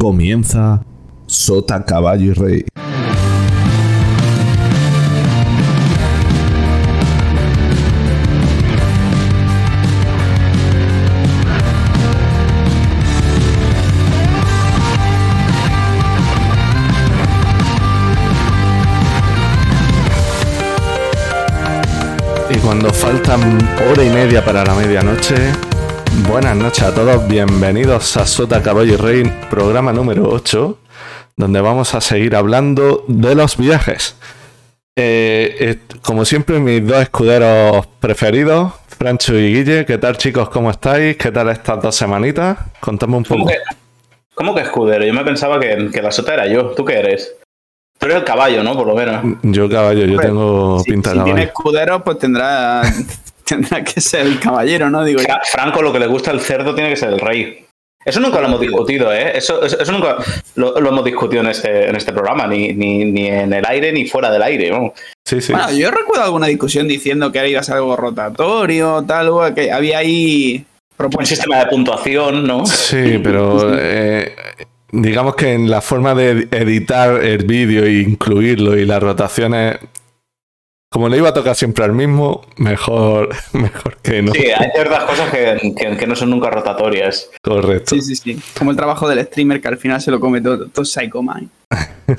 Comienza Sota, Caballo y Rey. Y cuando faltan hora y media para la medianoche, buenas noches a todos, bienvenidos a Sota Caballo y Rey, programa número 8, donde vamos a seguir hablando de los viajes. Eh, eh, como siempre, mis dos escuderos preferidos, Francho y Guille, ¿qué tal chicos? ¿Cómo estáis? ¿Qué tal estas dos semanitas? Contame un ¿Cómo poco. que, cómo que escudero? Yo me pensaba que, que la sota era yo. ¿Tú qué eres? Tú eres el caballo, ¿no? Por lo menos. Yo caballo, yo tengo Si, pinta de si tiene caballo. escudero, pues tendrá, tendrá que ser el caballero, ¿no? Digo. Fra- Franco, lo que le gusta al cerdo tiene que ser el rey. Eso nunca lo hemos discutido, ¿eh? Eso, eso, eso nunca lo, lo hemos discutido en este, en este programa, ni, ni, ni en el aire ni fuera del aire. ¿no? Sí, sí. Bueno, yo recuerdo alguna discusión diciendo que ahora iba a ser algo rotatorio, tal, que había ahí Un sistema de puntuación, ¿no? Sí, pero eh, digamos que en la forma de editar el vídeo e incluirlo y las rotaciones, como le iba a tocar siempre al mismo, mejor, mejor que no. Sí, hay ciertas cosas que, que, que no son nunca rotatorias. Correcto. Sí, sí, sí. Como el trabajo del streamer que al final se lo come todo, todo Psycho Mind.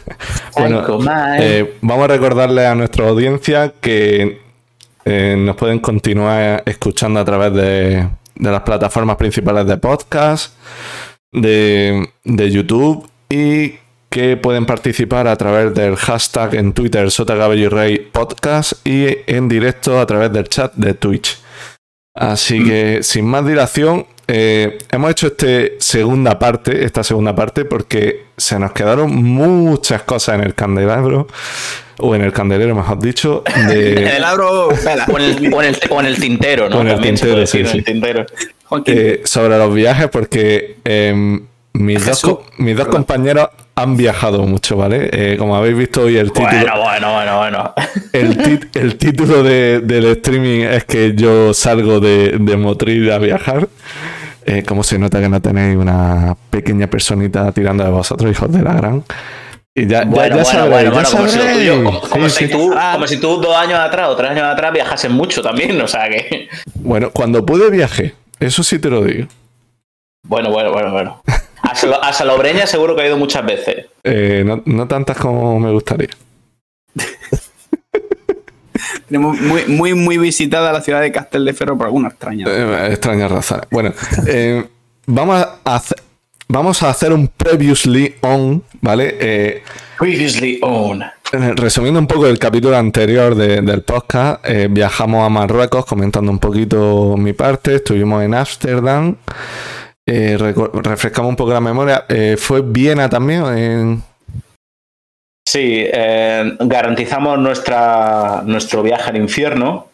Bueno, Psycho Man. Eh, vamos a recordarle a nuestra audiencia que eh, nos pueden continuar escuchando a través de, de las plataformas principales de podcast, de, de YouTube y que pueden participar a través del hashtag en Twitter Rey Podcast y en directo a través del chat de Twitch. Así que sin más dilación, eh, hemos hecho este segunda parte, esta segunda parte, porque se nos quedaron muchas cosas en el candelabro, o en el candelero, mejor dicho, de, El abro. O en, el, o, en el, o en el tintero, ¿no? O en el También tintero, sí, en sí. el tintero. Eh, sobre los viajes, porque em, mis, dos, Jesús, mis dos compañeros han viajado mucho, ¿vale? Eh, como habéis visto hoy el título, Bueno, bueno, bueno, bueno. el, tit- el título de- del streaming es que yo salgo de, de Motril a viajar. Eh, como se nota que no tenéis una pequeña personita tirando de vosotros, hijos de la gran. Y ya, Bueno, ya bueno, sabréis, bueno, ya bueno, como si, tuyo- como, Sí, si sí. tú, como si tú dos años atrás o tres años atrás viajases mucho también, o sea que. Bueno, cuando pude viaje, eso sí te lo digo. Bueno, bueno, bueno, bueno. A, Salo- a Salobreña seguro que he ido muchas veces. Eh, no, no tantas como me gustaría. Tenemos muy, muy, muy visitada la ciudad de Castel de Ferro por alguna extraña. Eh, extraña raza. Bueno, eh, vamos, a hacer, vamos a hacer un previously on, ¿vale? Eh, Previously owned. Eh, Resumiendo un poco el capítulo anterior de- del podcast, eh, viajamos a Marruecos comentando un poquito mi parte, estuvimos en Ámsterdam, eh, refrescamos un poco la memoria, eh, fue Viena también, en- Sí, eh, garantizamos nuestra, nuestro viaje al infierno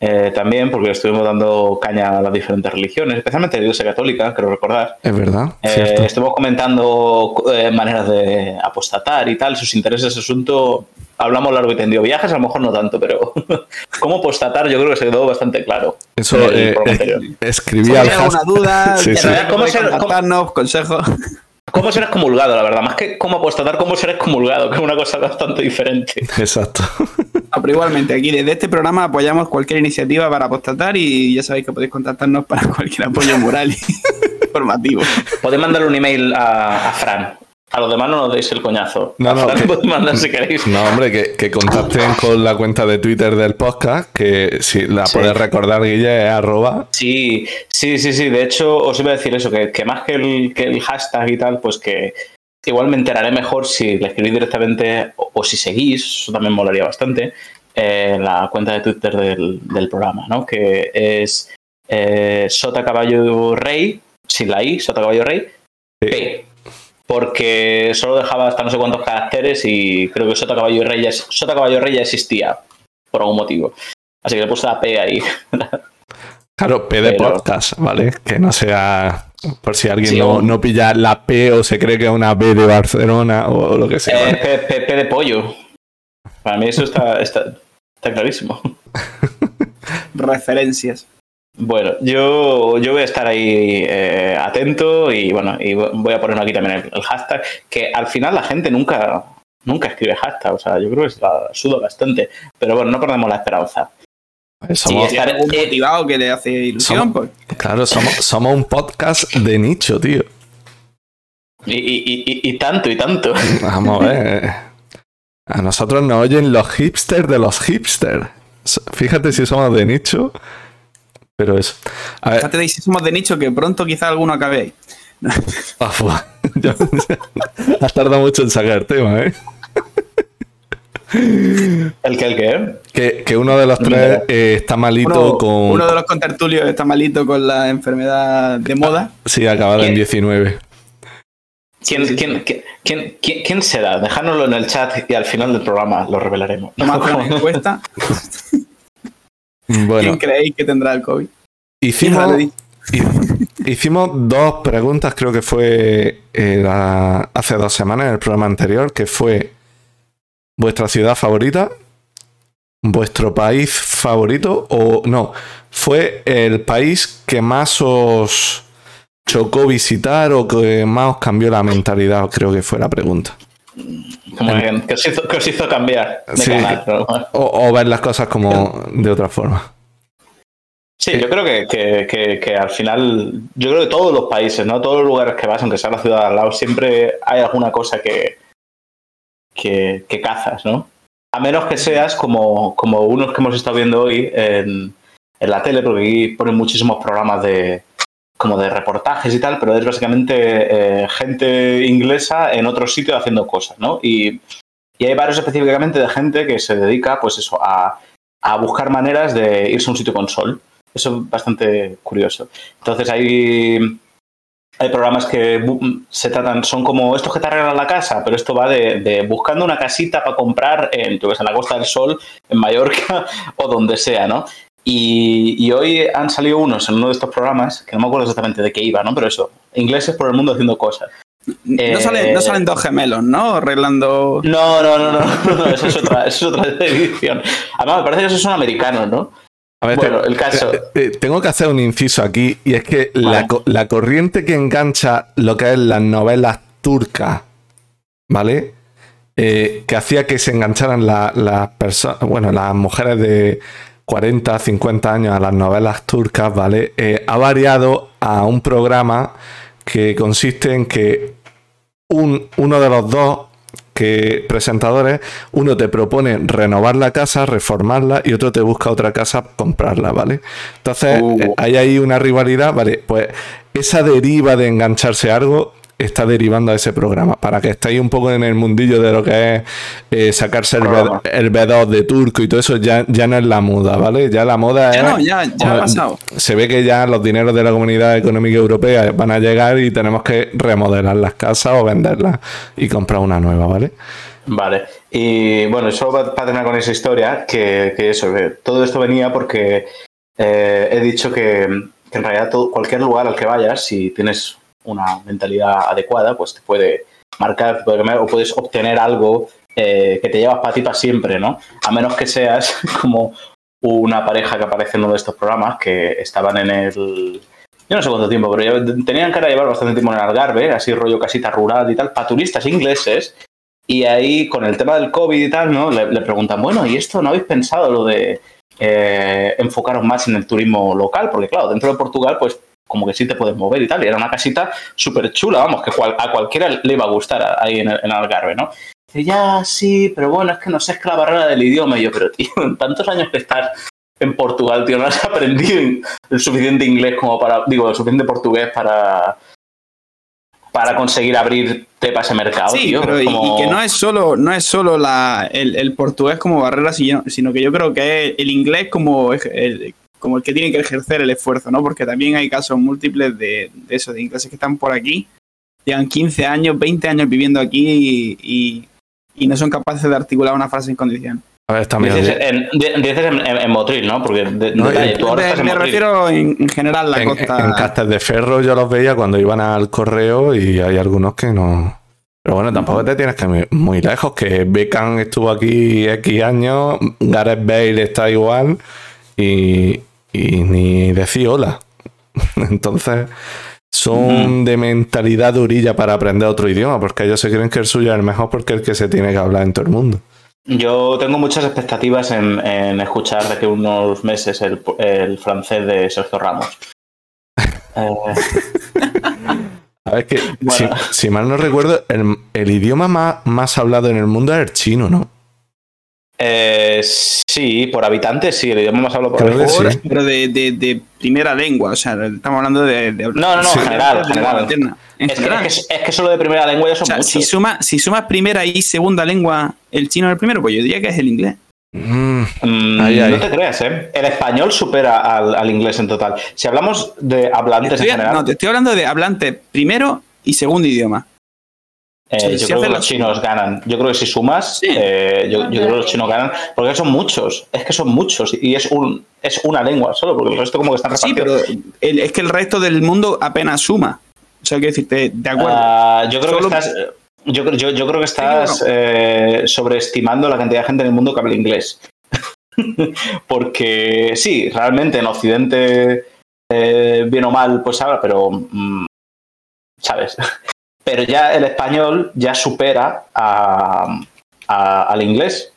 eh, también, porque estuvimos dando caña a las diferentes religiones, especialmente la Iglesia Católica, creo recordar. es verdad, estuvimos comentando maneras de apostatar y tal, sus intereses, ese asunto. Hablamos largo y tendido. Viajes a lo mejor no tanto, pero cómo apostatar yo creo que se quedó bastante claro. Eso eh, eh, escribí Si al hay alguna hashtag. duda, Sí, sí. ¿Cómo ser- cómo- consejos. ¿Cómo ser excomulgado, la verdad? Más que cómo apostatar, cómo ser excomulgado, que es una cosa bastante diferente. Exacto. Ah, pero igualmente, aquí desde este programa apoyamos cualquier iniciativa para apostatar y ya sabéis que podéis contactarnos para cualquier apoyo moral y informativo. Podéis mandarle un email a, a Fran. A los demás no nos deis el coñazo. No, no, que- mandar si queréis. No, hombre, que, que contacten con la cuenta de Twitter del podcast, que si la Sí. puedes recordar, Guille, es arroba. Sí, sí, sí, sí. De hecho, os iba a decir eso, que, que más que el, que el hashtag y tal, pues que igual me enteraré mejor si le escribís directamente o, o si seguís, eso también molaría bastante, eh, la cuenta de Twitter del, del programa, ¿no? Que es eh, Sota Caballo Rey, sin la I, Sota Caballo Rey, Sí. P. Porque solo dejaba hasta no sé cuántos caracteres y creo que Sota Caballo Rey ya, Sota Caballo Rey ya existía por algún motivo. Así que le puse la P ahí. Claro, P de Pero- podcast, ¿vale? Que no sea. Por si alguien Sí, no, no pilla la P o se cree que es una B de Barcelona o, lo que sea. Eh, ¿vale? P, P- P de pollo. Para mí eso está, está, está clarísimo. Referencias. Bueno, yo, yo voy a estar ahí eh, atento y bueno, y voy a poner aquí también el, el hashtag, que al final la gente nunca, nunca escribe hashtag, o sea, yo creo que se la sudo bastante, pero bueno, no perdemos la esperanza. Somos, hay algún motivado que le hace ilusión, somos- pues. claro, somos, somos un podcast de nicho, tío. Y, y, y, y tanto, y tanto. Vamos a ver. A nosotros nos oyen los hipsters de los hipsters. Fíjate si somos de nicho. Pero eso. A ver, Fíjate si somos de nicho que pronto quizá alguno acabe ahí. ah, Has tardado mucho en sacar tema, ¿eh? ¿El que, el que? Que, que uno de los tres eh, está malito Uno, con. uno de los contertulios está malito con la enfermedad de moda. Sí, acabado en ¿Quién? 19. ¿Quién, quién, quién, quién, quién- quién será? Dejárnoslo en el chat y al final del programa lo revelaremos. Hacer una encuesta. Bueno, ¿Quién creéis que tendrá el COVID? hicimos, dos preguntas, creo que fue eh, la- hace dos semanas en el programa anterior, que fue vuestra ciudad favorita, vuestro país favorito o no, fue el país que más os chocó visitar o que más os cambió la mentalidad, creo que fue la pregunta. Como que, que os hizo, que os hizo cambiar de Sí, canal. O, o ver las cosas como de otra forma. Sí, yo creo que, que, que, que al final, yo creo que todos los países, ¿no? Todos los lugares que vas, aunque sea la ciudad de al lado, siempre hay alguna cosa que, que, que cazas, ¿no? A menos que seas como, como unos que hemos estado viendo hoy en, en la tele, porque aquí ponen muchísimos programas de como de reportajes y tal, pero es básicamente eh, gente inglesa en otros sitios haciendo cosas, ¿no? Y, hay varios específicamente de gente que se dedica, pues eso, a, buscar maneras de irse a un sitio con sol. Eso es bastante curioso. Entonces hay, hay programas que se tratan, son como estos que te arreglan la casa, pero esto va de, buscando una casita para comprar en, en la Costa del Sol, en Mallorca o donde sea, ¿no? Y, y hoy han salido unos en uno de estos programas, que no me acuerdo exactamente de qué iba, ¿no? Pero eso, ingleses por el mundo haciendo cosas. No, Eh, salen, no salen dos gemelos, ¿no? Arreglando. No, no, no, no, no, eso es otra, eso es otra edición. Además, me parece que esos son americanos, ¿no? A ver, Bueno, te- el caso- eh, eh, tengo que hacer un inciso aquí y es que la, Vale. la corriente que engancha lo que es las novelas turcas, ¿vale? Eh, que hacía que se engancharan la- las personas, bueno, las mujeres de 40, 50 años a las novelas turcas, ¿vale? Eh, ha variado a un programa que consiste en que un- uno de los dos que presentadores, uno te propone renovar la casa, reformarla y otro te busca otra casa, comprarla, ¿vale? Entonces, Uh. eh, hay ahí una rivalidad, ¿vale? Pues esa deriva de engancharse a algo está derivando a ese programa, para que estéis un poco en el mundillo de lo que es eh, sacarse el, el B2 de turco y todo eso, ya, ya no es la moda, ¿vale? Ya la moda Ya es... no, ya, ya ha pasado. Se ve que ya los dineros de la Comunidad Económica Europea van a llegar y tenemos que remodelar las casas o venderlas y comprar una nueva, ¿vale? Vale. Y bueno, solo para para terminar con esa historia, que, que eso, que todo esto venía porque eh, he dicho que, que en realidad todo- cualquier lugar al que vayas, si tienes una mentalidad adecuada, pues te puede marcar, o puedes obtener algo eh, que te llevas para ti para siempre, ¿no? A menos que seas como una pareja que aparece en uno de estos programas que estaban en el. Yo no sé cuánto tiempo, pero tenían cara de llevar bastante tiempo en el Algarve, así rollo casita rural y tal, para turistas ingleses. Y ahí, con el tema del COVID y tal, ¿no? Le, le preguntan, bueno, ¿y esto no habéis pensado lo de eh, enfocaros más en el turismo local? Porque, claro, dentro de Portugal, pues como que sí te puedes mover y tal. Y era una casita súper chula, vamos, que cual- a cualquiera le iba a gustar ahí en, el, en Algarve, ¿no? Dice, ya, sí, pero bueno, es que no sé, es que la barrera del idioma. Y yo, pero tío, en tantos años que estás en Portugal, tío, no has aprendido el suficiente inglés como para, digo, el suficiente portugués para para conseguir abrirte para ese mercado, Sí, tío. pero como- y que no es solo, no es solo la, el, el portugués como barrera, sino, sino que yo creo que el inglés como el, como el que tiene que ejercer el esfuerzo, ¿no? Porque también hay casos múltiples de, de eso, de ingleses que están por aquí, llevan 15 años, 20 años viviendo aquí y, y- y no son capaces de articular una frase en condición. A ver, está medio Dices en, di- dices en, en- en Motril, ¿no? Porque de, No, detalle, tú ahora Me, estás en me Motril. refiero en, en general la En, costa. en castas de ferro yo los veía cuando iban al correo y hay algunos que no. Pero bueno, tampoco te tienes que ir muy lejos, que Beckham estuvo aquí X años, Gareth Bale está igual y, y ni decir hola. Entonces, son de mentalidad durilla para aprender otro idioma, porque ellos se creen que el suyo es el mejor porque es el que se tiene que hablar en todo el mundo. Yo tengo muchas expectativas en, en escuchar de que unos meses el, el francés de Sergio Ramos. Eh, A ver, que Bueno. si, si mal no recuerdo, el, el idioma más, más hablado en el mundo es el chino, ¿no? Eh, sí, por habitantes, sí, el idioma más hablado por habitantes. sí. Pero de, de- de primera lengua, o sea, estamos hablando de. de- No, no, no, Sí. general, de lengua general. En Es que, general. es, que, es que solo de primera lengua ya son O sea, muchos. si, suma, si sumas primera y segunda lengua, el chino es el primero, pues yo diría que es el inglés. Mm, Mm, Ahí, ahí. No te creas, ¿eh? El español supera al, al inglés en total. Si hablamos de hablantes Estoy- en general, no, te estoy hablando de hablantes primero y segundo idioma. Eh, yo si creo que los chinos ganan. Yo creo que si sumas, Sí. eh, yo, yo creo que los chinos ganan. Porque son muchos. Es que son muchos. Y es, un, es una lengua solo, porque el resto como que están Sí, repartidos. pero el- es que el resto del mundo apenas suma. O sea, quiero decirte, de acuerdo. Ah, yo creo Solo- que estás. Yo, creo- yo, yo creo que Sí, estás eh, sobreestimando la cantidad de gente en el mundo que habla inglés. Porque sí, realmente en Occidente, eh, bien o mal, pues habla, pero. mm, ¿Sabes? Pero ya el español ya supera a- a- al inglés,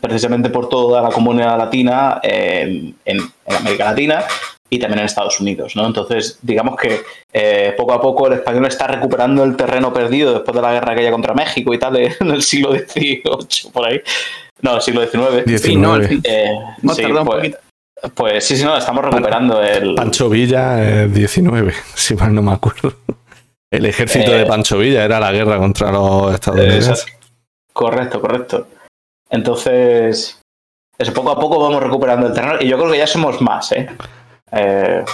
precisamente por toda la comunidad latina en, en- en América Latina y también en Estados Unidos, ¿no? Entonces, digamos que eh, poco a poco el español está recuperando el terreno perdido después de la guerra aquella contra México y tal, en el siglo XVIII, por ahí. No, el siglo XIX. Sí, no, 19. sí. Eh, Hemos sí, un pues, poquito. pues sí, sí, no, estamos recuperando el... Pancho Villa 19, si mal no me acuerdo. El ejército Eh, de Pancho Villa era la guerra contra los estadounidenses. Correcto, correcto. Entonces, eso, poco a poco vamos recuperando el terreno y yo creo que ya somos más, ¿eh? Eh,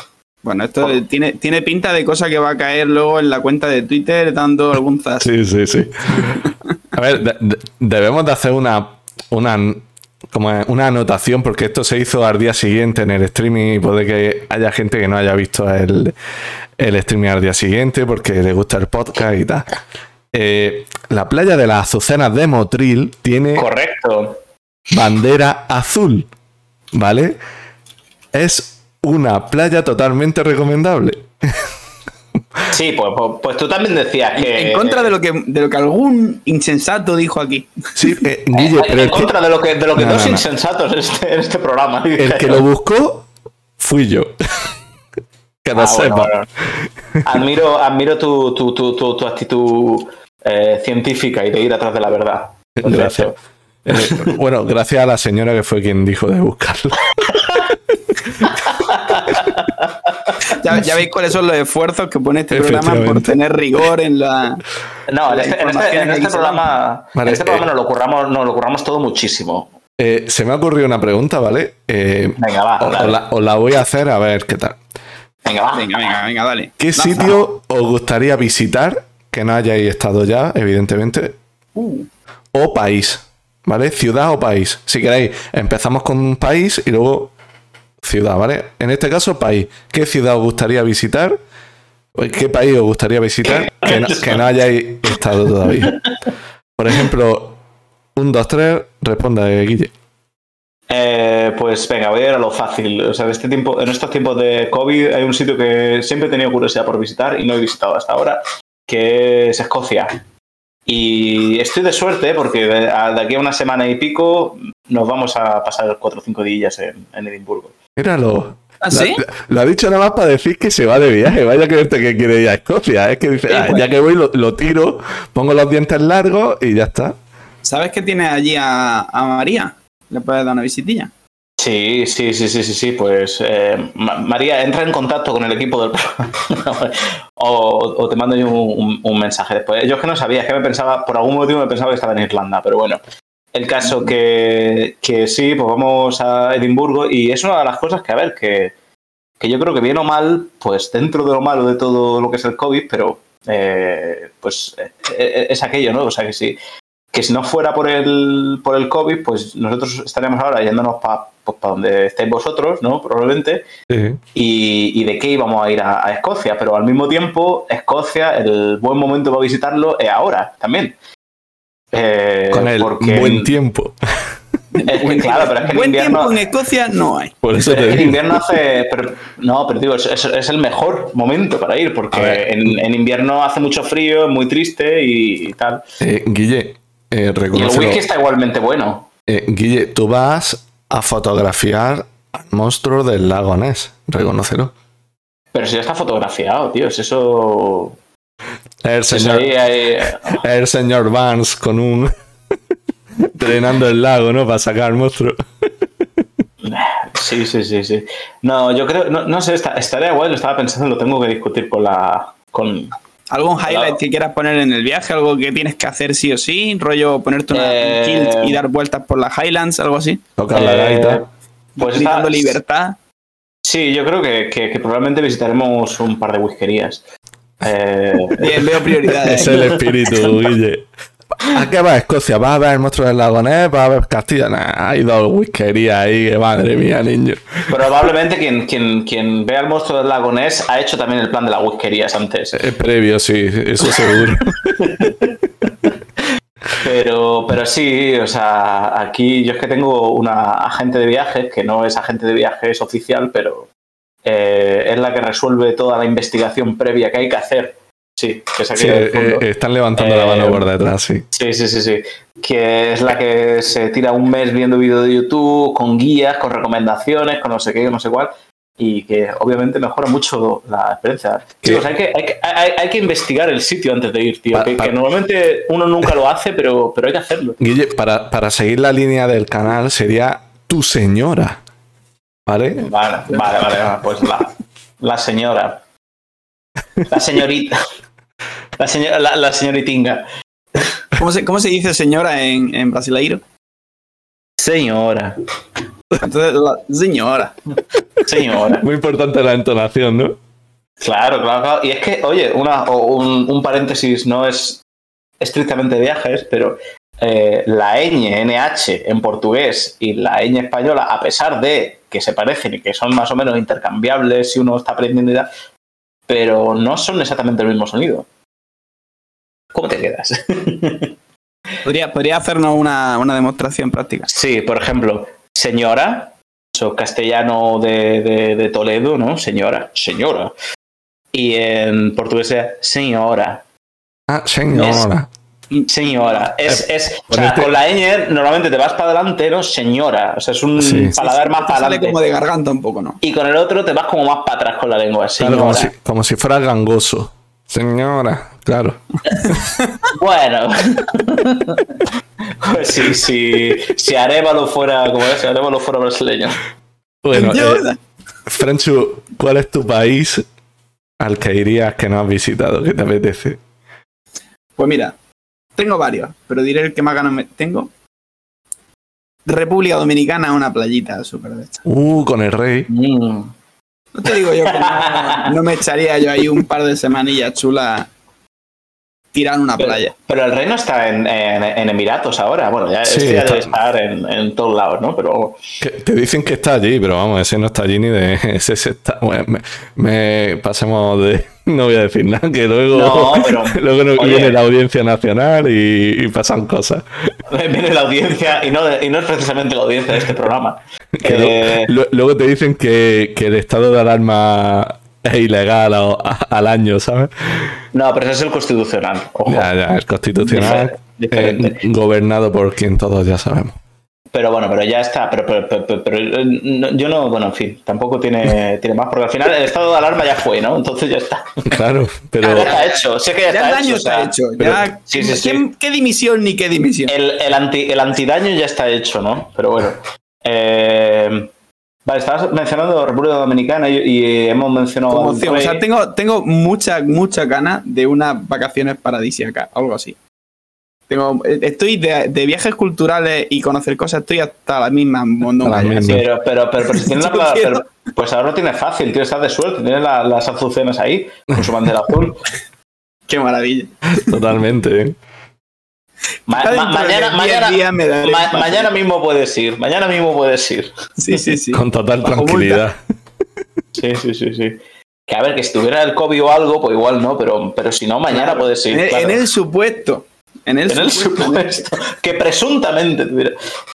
Bueno, esto tiene, tiene pinta de cosa que va a caer luego en la cuenta de Twitter dando algún zas. Sí, sí, sí. A ver, de- de- debemos de hacer una, una, como una anotación, porque esto se hizo al día siguiente en el streaming y puede que haya gente que no haya visto el, el streaming al día siguiente porque le gusta el podcast y tal. Eh, la playa de las Azucenas de Motril tiene correcto. bandera azul, ¿vale? Es una playa totalmente recomendable. Sí, pues, pues, pues tú también decías que... En contra de lo que, de lo que algún insensato dijo aquí. Sí, eh, Eh, Guille, en pero que, contra de lo que, de lo que No, dos no, no. insensatos en este, en este programa. el que lo buscó fui yo. que lo Ah, bueno. Admiro, admiro tu, tu, tu, tu, tu actitud eh, científica y de ir atrás de la verdad. Gracias. Eh, bueno, gracias a la señora que fue quien dijo de buscarlo. Ya, ya veis cuáles son los esfuerzos que pone este programa por tener rigor en la. No, en La este, en este- en este programa, Vale, en este programa eh. nos, lo curramos, nos lo curramos todo muchísimo. Eh, se me ha ocurrido una pregunta, ¿vale? Eh, Venga, va, os, la, os la voy a hacer a ver qué tal. Venga, va. Venga, venga, venga, dale. ¿Qué Lanza. sitio os gustaría visitar que no hayáis estado ya, evidentemente? Uh, O país, ¿vale? Ciudad o país. Si queréis, empezamos con un país y luego ciudad, ¿vale? En este caso, país. ¿Qué ciudad os gustaría visitar? ¿O ¿Qué país os gustaría visitar que no, que no hayáis estado todavía? Por ejemplo, un, dos, tres, responda, eh, Guille. Eh, pues venga, voy a ir a lo fácil. O sea, en, este tiempo, en estos tiempos de COVID hay un sitio que siempre he tenido curiosidad por visitar y no he visitado hasta ahora, que es Escocia. Y estoy de suerte porque de, aquí a una semana y pico nos vamos a pasar cuatro o cinco días en, en Edimburgo. Míralo. ¿Ah, sí? Lo, lo ha dicho nada más para decir que se va de viaje. Vaya que verte que quiere ir a Escocia. Es que dice, Sí, "Ah, pues. ya que voy, lo, lo tiro, pongo los dientes largos y ya está. ¿Sabes que tiene allí a, a María? ¿Le puedes dar una visitilla? Sí, sí, sí, sí, sí, sí. Pues eh, Ma- María, entra en contacto con el equipo del programa o, o te mando yo un, un- un mensaje después. Yo es que no sabía, es que me pensaba, por algún motivo me pensaba que estaba en Irlanda, pero bueno. El caso que, que sí, pues vamos a Edimburgo y es una de las cosas que, a ver, que, que yo creo que bien o mal, pues dentro de lo malo de todo lo que es el COVID, pero eh, pues eh, eh, es aquello, ¿no? O sea que sí, que si no fuera por el, por el COVID, pues nosotros estaríamos ahora yéndonos para pues, pa donde estéis vosotros, ¿no? Probablemente. Sí. Y, y de qué íbamos a ir a, a Escocia. Pero al mismo tiempo, Escocia, el buen momento para visitarlo es ahora también. Eh, Con el porque- buen tiempo. Es que, claro, pero es que en Buen invierno, tiempo en Escocia no hay. Por eso pero te es que en invierno hace. pero- no, pero digo, es, es- es el mejor momento para ir, porque en, en invierno hace mucho frío, es muy triste y, y tal. Eh, Guille, eh, Y el whisky está igualmente bueno. Eh, Guille, tú vas a fotografiar al monstruo del lago Ness. Reconócelo. Pero si ya está fotografiado, tío, es eso. El señor, ahí- ahí- el señor Vance con un. drenando el lago, ¿no? Para sacar al monstruo. Sí, sí, sí, sí. No, yo creo, no, no sé, está- estaría guay, lo estaba pensando, lo tengo que discutir con la. con. ¿Algún highlight Claro. que quieras poner en el viaje? ¿Algo que tienes que hacer sí o sí? ¿Rollo ponerte una, Eh, kilt y dar vueltas por las Highlands? ¿Algo así? Tocar la eh, gaita. Pues está- libertad. Sí, yo creo que, que- que probablemente visitaremos un par de whiskerías. Eh, Bien, veo prioridades. Es el espíritu, Guille. ¿A qué vas a Escocia? ¿Vas a ver el monstruo del lago Ness? ¿Vas a ver Castilla? Nah, hay dos whiskerías ahí, que madre mía, niño. probablemente quien, quien, quien vea el monstruo del lago Ness ha hecho también el plan de las whiskerías antes. Es previo, sí, eso seguro. Pero, pero sí, o sea, aquí yo es que tengo una agente de viajes, que no es agente de viajes oficial, pero eh, es la que resuelve toda la investigación previa que hay que hacer. Sí, que aquí Sí, eh, eh, están levantando la Eh, mano por detrás, sí. Sí, sí, sí, sí. Que es la que se tira un mes viendo vídeos de YouTube, con guías, con recomendaciones, con no sé qué, no sé cuál. Y que obviamente mejora mucho la experiencia. Chicos, hay que, hay, que- hay- hay que investigar el sitio antes de ir, tío. Que normalmente uno nunca lo hace, pero, pero hay que hacerlo. Guille, para, para seguir la línea del canal sería tu señora. ¿Vale? Vale, vale, vale. Pues la, la señora. La señorita. La, señora, la, la señoritinga. ¿Cómo se, cómo se dice señora en, en brasileiro? Señora. Entonces, la señora. Señora. Muy importante la entonación, ¿no? Claro, claro, claro. Y es que, oye, una, o un, un paréntesis no es estrictamente de viajes, pero eh, la ñ, NH en portugués y la ñ española, a pesar de que se parecen y que son más o menos intercambiables si uno está aprendiendo y tal, pero no son exactamente el mismo sonido. ¿Cómo te quedas? ¿Podría, podría hacernos una, una demostración práctica? sí, por ejemplo, señora, eso castellano de, de- de Toledo, ¿no? Señora, señora. Y en portugués es señora. Ah, señora. Señora, es, Eh, es o sea, ponerte- con la ñ normalmente te vas para adelante, ¿no? Señora, o sea, es un Sí. paladar más para adelante. como de garganta un poco, ¿no? Y con el otro te vas como más para atrás con la lengua, señora. Claro, como si, como si fuera gangoso. Señora, claro. Bueno. pues sí, sí, si Arevalo fuera, como es, si Arevalo fuera brasileño. Bueno, eh, Franchu, ¿cuál es tu país al que irías que no has visitado? ¿Qué te apetece? Pues mira, tengo varios, pero diré el que más ganas me tengo. República Dominicana, una playita súper de esta. Uh, con el rey. Mm. No te digo yo que no, no me echaría yo ahí un par de semanillas chulas tirando una Pero, playa. pero el reino está en, en- en Emiratos ahora. Bueno, ya, Sí, este ya está- debe estar en, en todos lados, ¿no? Pero Que te dicen que está allí, pero vamos, ese no está allí ni de. Ese, se está. Bueno, me, me- pasemos de. No voy a decir nada, que luego. No, pero, luego no- viene la audiencia nacional y, y pasan cosas. viene la audiencia, y no, y no es precisamente la audiencia de este programa. Que Eh, lo- luego te dicen que, que el estado de alarma es ilegal a- a- al año, ¿sabes? no, pero ese es el constitucional. Ojo. Ya, ya, es constitucional, Difer- eh, gobernado por quien todos ya sabemos. Pero bueno, pero ya está. Pero, pero- pero- pero- pero, eh, no- yo no, bueno, en fin, tampoco tiene, tiene más, porque al final el estado de alarma ya fue, ¿no? Entonces ya está. Claro, pero. Ya está hecho, sé que ya, Ya está el daño hecho. está hecho. pero- Ya, sí, sí, sí. ¿qué, qué dimisión ni qué dimisión? El, el, anti, el antidaño ya está hecho, ¿no? Pero bueno. Eh, vale, estabas mencionando República Dominicana y, y hemos mencionado. Como. O sea, tengo, tengo mucha, mucha ganas de unas vacaciones paradisíacas, algo así. Tengo, estoy de, de viajes culturales y conocer cosas, estoy hasta la misma mondonga. Pero, pero, pero, pero si tienes la pero- pues ahora lo tienes fácil, tío, estás de suerte, tienes la- las azucenas ahí, con su bandera azul. Qué maravilla. Totalmente, ¿eh? Ma- ma- mañana, 10 mañana, ma- mañana mismo puedes ir, mañana mismo puedes ir. Sí, sí, sí. Con total tranquilidad. Sí, sí, sí, sí. Que a ver, que si tuviera el COVID o algo, pues igual no, pero, pero si no, mañana Claro. puedes ir. en, el- claro. en el supuesto En el, En el supuesto. supuesto. Que presuntamente tuviera.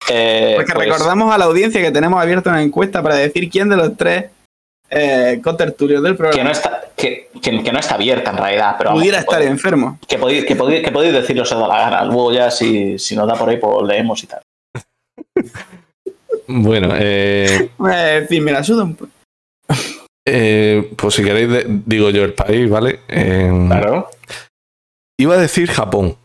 Eh, Porque pues, recordamos a la audiencia que tenemos abierta una encuesta para decir quién de los tres eh, contertulios del que programa no, está, que, que- que no está abierta en realidad, pero vamos, pudiera que estar podéis- enfermo. que podéis, que podéis, que podéis decirlo si os da la gana. Luego ya si, si nos da por ahí, pues leemos y tal. Bueno, eh, Eh, en fin, me la suda un poco. eh, pues si queréis, de- digo yo el país, ¿vale? Eh, Claro. Iba a decir Japón,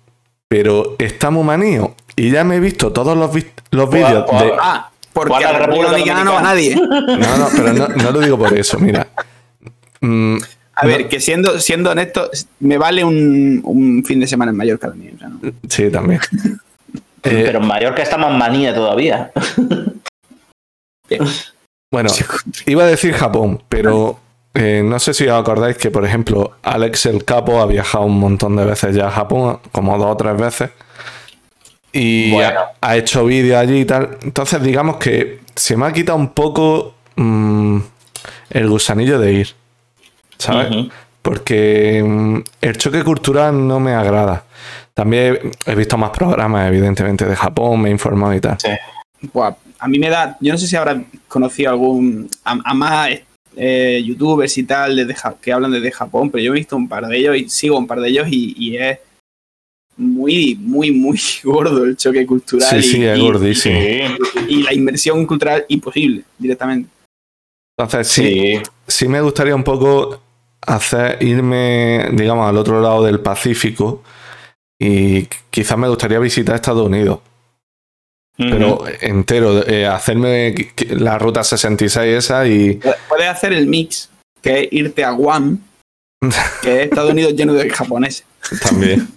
pero está muy manío. Y ya me he visto todos los, los Pues- vídeos pues- de. Ah, porque ¿Cuál es a la República Dominicana no va nadie. No, no, pero no, no lo digo por eso, mira. Mm, A No. ver, que siendo, siendo honesto, me vale un, un fin de semana en Mallorca también. o sea, ¿no? sí, también. Eh, Pero en Mallorca está más manía todavía. Bueno, iba a decir Japón, pero eh, no sé si os acordáis que, por ejemplo, Alex el Capo ha viajado un montón de veces ya a Japón, como dos o tres veces. Y Bueno. ha, ha hecho vídeos allí y tal. Entonces, digamos que se me ha quitado un poco mm, el gusanillo de ir. ¿Sabes? Porque mm, el choque cultural no me agrada. También he visto más programas, evidentemente, de Japón, me he informado y tal. Sí. Buah, a mí me da. Yo no sé si habrás conocido algún. A, a más eh, youtubers y tal desde que hablan desde Japón, pero yo he visto un par de ellos y sigo un par de ellos y, y es muy, muy, muy gordo el choque cultural. Sí, y, sí, es y- gordísimo. Y la inversión cultural imposible directamente. Entonces, sí, Sí. sí me gustaría un poco hacer irme, digamos, al otro lado del Pacífico y quizás me gustaría visitar Estados Unidos, pero entero, eh, hacerme la ruta 66 esa y Puedes hacer el mix, que es irte a Guam, que es Estados Unidos lleno de japoneses. También.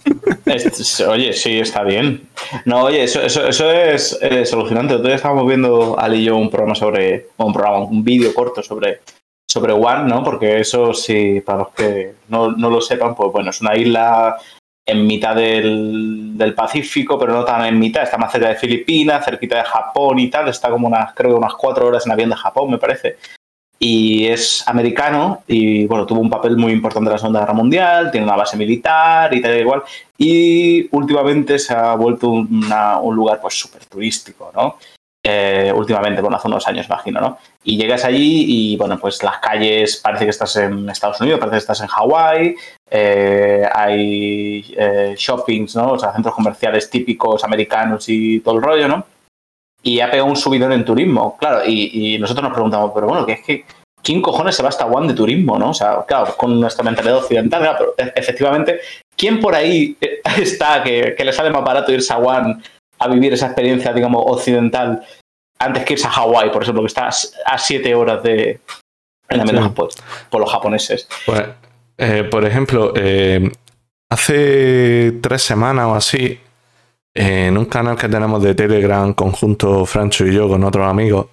Es- oye, sí, está bien. No, oye, eso, eso, eso es eh, solucionante. Otro estábamos viendo Ali y yo un programa sobre, un programa, un vídeo corto sobre, sobre One, ¿no? Porque eso sí, para los que no, no lo sepan, pues bueno, es una isla en mitad del, del Pacífico, pero no tan en mitad, está más cerca de Filipinas, cerquita de Japón y tal, está como unas, creo que unas cuatro horas en avión de Japón, me parece. Y es americano y bueno, tuvo un papel muy importante en la Segunda Guerra Mundial, tiene una base militar y tal y igual. Y últimamente se ha vuelto una- un lugar pues súper turístico, ¿no? Eh, últimamente, bueno, hace unos años, imagino, ¿no? Y llegas allí y, bueno, pues las calles, parece que estás en Estados Unidos, parece que estás en Hawái, eh, hay eh, shoppings, ¿no? O sea, centros comerciales típicos americanos y todo el rollo, ¿no? Y ha pegado un subidón en turismo, claro, y, y nosotros nos preguntamos, pero bueno, que es que, ¿quién cojones se va hasta One de turismo, no? O sea, claro, con nuestra mentalidad occidental, claro, pero e- efectivamente, ¿quién por ahí eh, está que, que le sale más barato irse a One a vivir esa experiencia, digamos, occidental antes que irse a Hawái, por ejemplo, que está a siete horas de entrenamiento Sí. por, por los japoneses? Pues, eh, por ejemplo, eh, hace tres semanas o así, en un canal que tenemos de Telegram conjunto Francho y yo con otros amigos,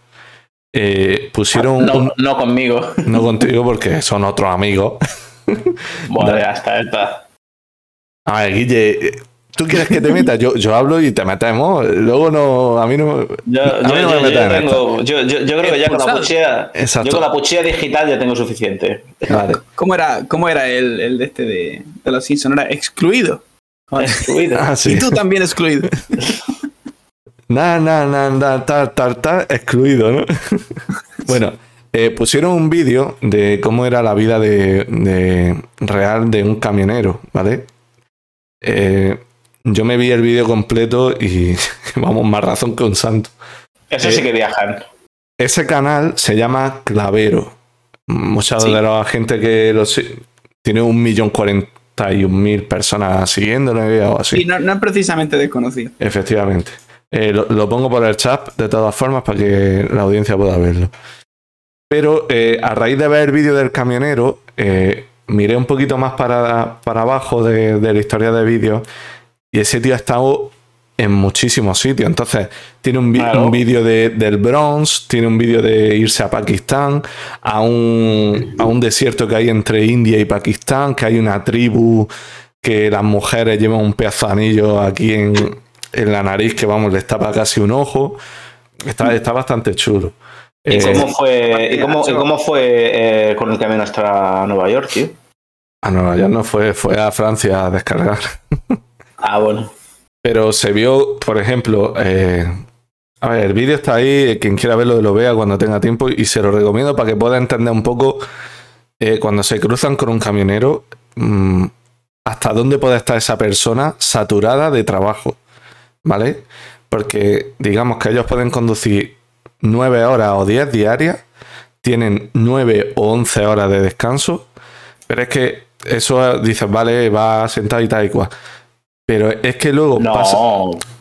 eh, pusieron No, un- no conmigo. no contigo porque son otros amigos. Bueno, Da- ya está, ya está. A ver, Guille, eh, ¿tú quieres que te meta? Yo, yo hablo y te metemos. Luego no, a mí no. Yo, A yo- mí no yo- me yo tengo- yo- yo- yo creo que ya con la puchea, Exacto. yo con la puchea digital ya tengo suficiente. Vale. ¿Cómo era, cómo era el, el de este de, de los Simpsons? Era excluido. Excluido. Ah, sí. Y tú también excluido. Nada, nada, nada, tal, tal, tal, excluido, ¿no? bueno, eh, pusieron un vídeo de cómo era la vida de, de- real de un camionero, ¿vale? Eh, yo me vi el vídeo completo y vamos, más razón que un santo. Eso Eh, sí que viajan. Ese canal se llama Clavero. Muchos Sí. de la gente que lo si- tiene un millón cuarenta y un mil personas siguiéndole o así. Y no, no es precisamente desconocido. Efectivamente. Eh, lo, lo pongo por el chat de todas formas para que la audiencia pueda verlo. Pero eh, a raíz de ver el vídeo del camionero, eh, miré un poquito más para, para abajo de, de la historia de vídeos y ese tío ha estado en muchísimos sitios. Entonces, tiene un, Claro. un vídeo de- del Bronx, tiene un vídeo de irse a Pakistán, a un, a un desierto que hay entre India y Pakistán, que hay una tribu que las mujeres llevan un pedazo de anillo aquí en, en la nariz que, vamos, les tapa casi un ojo. Está, está bastante chulo. ¿Y Eh, cómo fue, y cómo, y cómo fue eh, con el camión hasta Nueva York, tío? a Nueva York no fue, fue a Francia a descargar. Ah, bueno. Pero se vio, por ejemplo, eh, a ver, el vídeo está ahí, quien quiera verlo lo vea cuando tenga tiempo y se lo recomiendo para que pueda entender un poco eh, cuando se cruzan con un camionero, mm, hasta dónde puede estar esa persona saturada de trabajo, ¿vale? Porque digamos que ellos pueden conducir nueve horas o diez diarias, tienen nueve o once horas de descanso, pero es que eso dices, vale, va sentado y tal y cual. Pero es que luego No. pasa.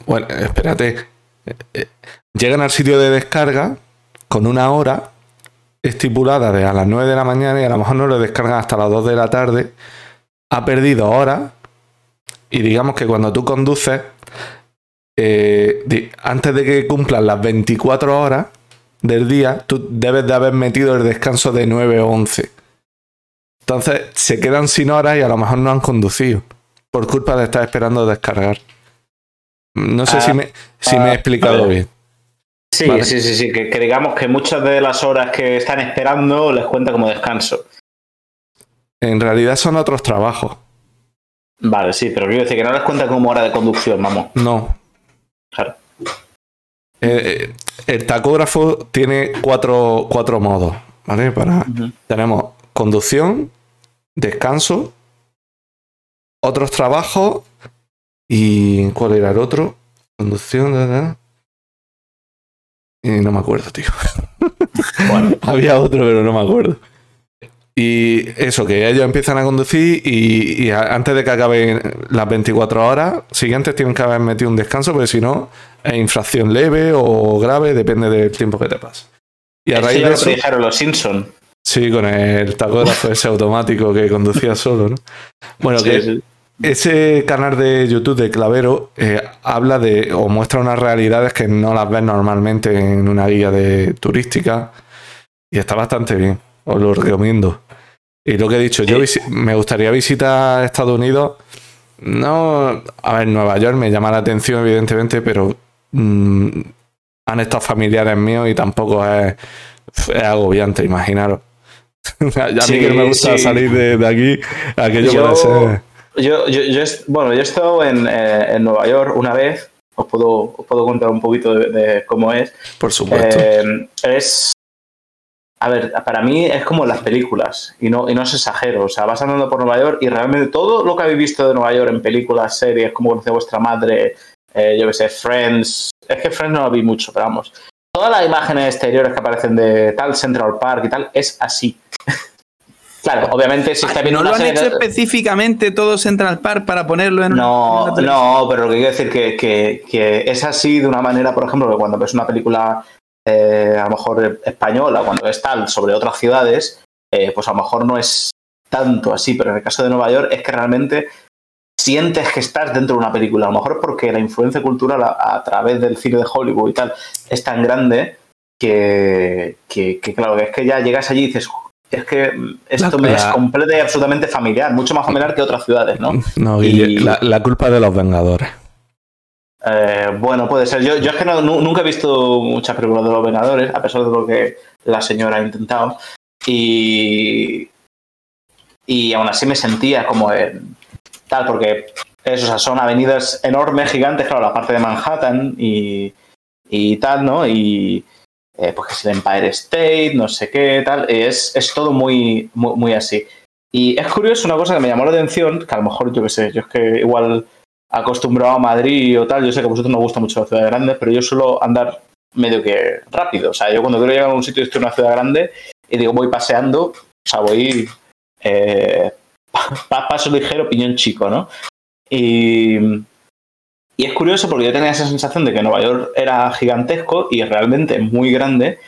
Bueno, espérate. Eh, eh, Llegan al sitio de descarga con una hora estipulada de a las 9 de la mañana y a lo mejor no lo descargan hasta las 2 de la tarde. Ha perdido horas y digamos que cuando tú conduces, eh, antes de que cumplan las 24 horas del día, tú debes de haber metido el descanso de 9 o 11. Entonces se quedan sin horas y a lo mejor no han conducido por culpa de estar esperando descargar. No sé Ah, si me, si me he ah, explicado bien. Sí, Vale. sí, sí, sí, que, que digamos que muchas de las horas que están esperando les cuenta como descanso. En realidad son otros trabajos. Vale, sí, pero quiero decir que no les cuenta como hora de conducción, vamos. No. Claro. Eh, eh, el tacógrafo tiene cuatro, cuatro modos. ¿Vale? Para, tenemos conducción, descanso, otros trabajos y. ¿Cuál era el otro? Conducción. da, da. Y no me acuerdo, tío. Bueno, Había otro, pero no me acuerdo. Y eso, que ellos empiezan a conducir y, antes de que acaben las 24 horas siguientes tienen que haber metido un descanso, porque si no, es infracción leve o grave, depende del tiempo que te pase. Y a raíz de lo eso, predijeron los Simpson. sí, con el tacógrafo ese automático que conducía solo, ¿no? Bueno, Sí, que sí. Ese canal de YouTube de Clavero eh, habla de o muestra unas realidades que no las ves normalmente en una guía de turística y está bastante bien, os lo recomiendo. Y lo que he dicho, yo visi- me gustaría visitar Estados Unidos. No, a ver, Nueva York me llama la atención, evidentemente, pero mm, han estado familiares míos y tampoco es, es agobiante, imaginaros. a mí Sí, que me gusta sí. salir de, de aquí, aquello Yo- puede ser. Yo, yo, yo bueno, yo he estado en, eh, en Nueva York una vez. Os puedo, os puedo contar un poquito de, de cómo es. Por supuesto. Eh, es. A ver, para mí es como las películas, y no, y no os exagero. O sea, vas andando por Nueva York y realmente todo lo que habéis visto de Nueva York en películas, series, como conoce vuestra madre, eh, yo que sé, Friends. Es que Friends no lo vi mucho, pero vamos. Todas las imágenes exteriores que aparecen de tal Central Park y tal es así. claro, obviamente si está viendo ¿No lo han serie. hecho específicamente todo Central Park para ponerlo en No, una no, pero lo que quiero decir que, que, que es así de una manera, por ejemplo, que cuando ves una película eh, a lo mejor española, cuando es tal sobre otras ciudades, eh, pues a lo mejor no es tanto así, pero en el caso de Nueva York es que realmente sientes que estás dentro de una película. A lo mejor es porque la influencia cultural a, a través del cine de Hollywood y tal es tan grande que, que, que, claro, que es que ya llegas allí y dices, es que esto La- me es completa y absolutamente familiar, mucho más familiar que otras ciudades, ¿no? No, y- la, la culpa de los Vengadores. Eh, bueno, puede ser. Yo, yo es que no- nu- nunca he visto muchas películas de los Vengadores, a pesar de lo que la señora ha intentado. Y, y aún así me sentía como en tal, porque eso, o sea, son avenidas enormes, gigantes, claro, la parte de Manhattan y, y tal, ¿no? Y eh, pues es el Empire State, no sé qué, tal. Es, es todo muy, muy, muy así. Y es curioso una cosa que me llamó la atención, que a lo mejor, yo qué sé, yo es que igual acostumbrado a Madrid o tal, yo sé que a vosotros no gusta mucho las ciudades grandes, pero yo suelo andar medio que rápido. O sea, yo cuando quiero llegar a un sitio, estoy en una ciudad grande y digo, voy paseando, o sea, voy eh, pa- paso ligero, piñón chico, ¿no? Y, y es curioso porque yo tenía esa sensación de que Nueva York era gigantesco y realmente muy grande,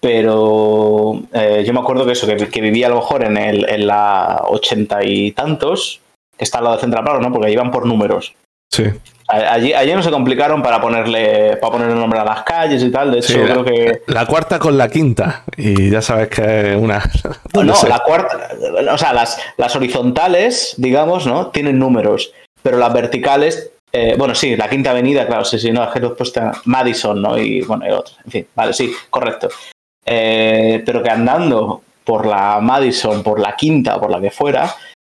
pero eh, yo me acuerdo que eso, que, que vivía a lo mejor en, el, en la ochenta y tantos, que está al lado de Central Park, ¿no? Porque iban por números. Sí. Allí, allí no se complicaron para ponerle para poner el nombre a las calles y tal. De hecho, Sí, la, creo que. la cuarta con la quinta. Y ya sabes que es una. No, no sé. la cuarta. O sea, las, las horizontales, digamos, ¿no? Tienen números. Pero las verticales. Eh, bueno, sí, la quinta avenida, claro, sí, sí, no, es que lo he puesto en Madison, ¿no? Y bueno, y otros. En fin, vale, sí, correcto. Eh, pero que andando por la Madison, por la quinta, por la que fuera,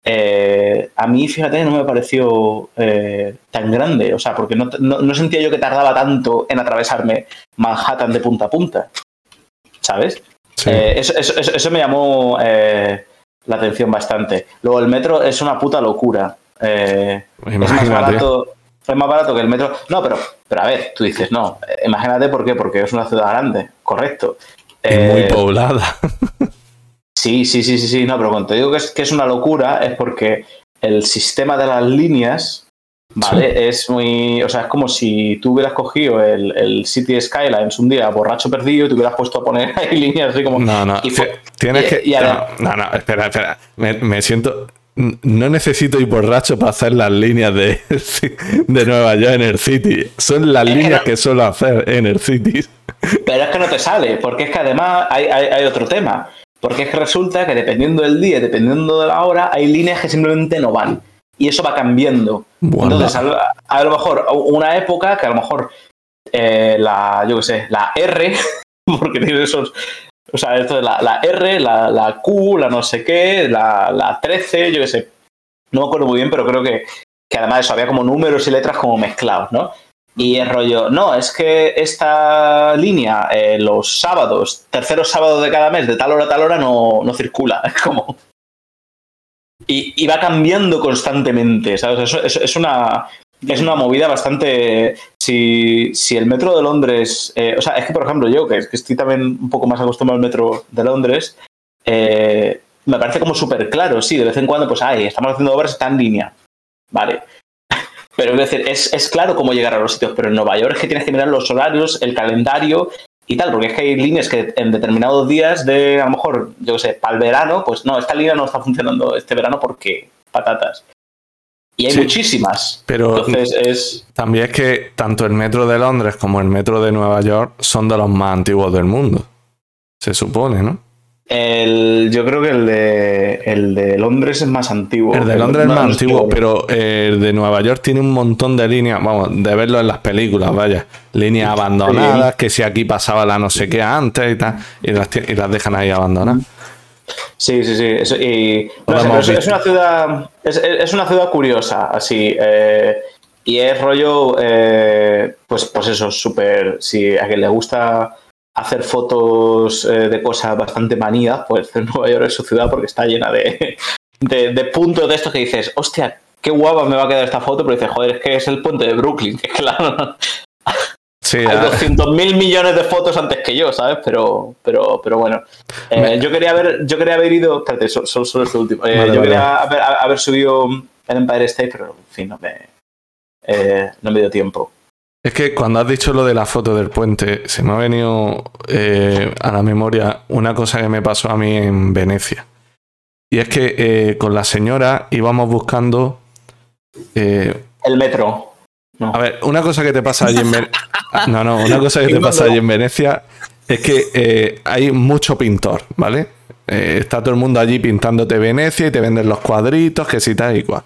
eh, a mí, fíjate, no me pareció tan grande. O sea, porque no, no- no sentía yo que tardaba tanto en atravesarme Manhattan de punta a punta. ¿Sabes? Sí. Eh, eso, eso- eso- eso me llamó eh, la atención bastante. Luego, el metro es una puta locura. Eh, es más barato. Es más barato que el metro. No, pero, pero a ver, tú dices, no, eh, imagínate por qué, porque es una ciudad grande, correcto. Y muy Eh, poblada. Sí, sí, sí, sí, sí, no, pero cuando te digo que es, que es una locura es porque el sistema de las líneas, ¿vale? Es muy, o sea, es como si tú hubieras cogido el, el City Skylines un día borracho perdido y te hubieras puesto a poner ahí líneas así como... No, no. y Tienes y- que. y no, no, no, espera, espera. Me, me siento. No necesito ir borracho para hacer las líneas de, de Nueva York en el City. Son las Es que líneas no- que suelo hacer en el City. Pero es que no te sale, porque es que además hay, hay- hay otro tema. Porque es que resulta que dependiendo del día, dependiendo de la hora, hay líneas que simplemente no van. Y eso va cambiando. Bueno. Entonces, a lo, a lo mejor, una época que a lo mejor eh, la, yo qué sé, la R, porque tiene esos. O sea, esto de la, R, la, Q, la no sé qué, la, la 13, yo qué sé. No me acuerdo muy bien, pero creo que, que además eso había como números y letras como mezclados, ¿no? Y el rollo, no, es que esta línea, eh, los sábados, terceros sábados de cada mes, de tal hora a tal hora, no, no circula. Es como. Y, va cambiando constantemente, ¿sabes? Eso, eso- es, una, es una movida bastante. Si, si el metro de Londres. eh, o sea, es que, por ejemplo, yo, que, estoy también un poco más acostumbrado al metro de Londres, eh, me parece como súper claro, sí, de vez en cuando, pues, ay, estamos haciendo obras, está en línea. Vale. Pero es decir, es, es claro cómo llegar a los sitios, pero en Nueva York es que tienes que mirar los horarios, el calendario y tal, porque es que hay líneas que en determinados días de, a lo mejor, yo qué sé, para el verano, pues no, esta línea no está funcionando este verano porque patatas. Y hay Sí. muchísimas. Pero Entonces es. también es que tanto el metro de Londres como el metro de Nueva York son de los más antiguos del mundo. Se supone, ¿no? El, yo creo que el de, el de Londres es más antiguo. El de Londres es más antiguo, pero el de Nueva York tiene un montón de líneas, vamos, de verlo en las películas, vaya. Líneas abandonadas, que si aquí pasaba la no sé qué antes y tal, y las, y las dejan ahí abandonadas. Sí, sí, sí. eso- y, Lo no sé, hemos pero es, es una ciudad. Es, es una ciudad curiosa, así. eh, y es rollo. eh, pues, pues eso, súper. Si a quien le gusta hacer fotos eh, de cosas bastante manías, pues Nueva York es su ciudad porque está llena de, de, de puntos de estos que dices, hostia, qué guapa me va a quedar esta foto, pero dices, joder, es que es el puente de Brooklyn, que claro, Sí, hay ah, 200 mil millones de fotos antes que yo, ¿sabes? Pero, pero, pero bueno. Eh, yo quería haber, yo quería haber ido. Espérate, solo, solo, solo este último. Eh, Vale, yo vale. quería haber, haber subido el Empire State, pero en fin, no me, eh, no me dio tiempo. es que cuando has dicho lo de la foto del puente, se me ha venido a la memoria una cosa que me pasó a mí en Venecia. Y es que con la señora íbamos buscando El metro. No. A ver, una cosa que te pasa allí en Venecia. No, no, una cosa que te pasa allí en Venecia es que eh, hay mucho pintor, ¿vale? Eh, está todo el mundo allí pintándote Venecia y te venden los cuadritos, que si tal y cual.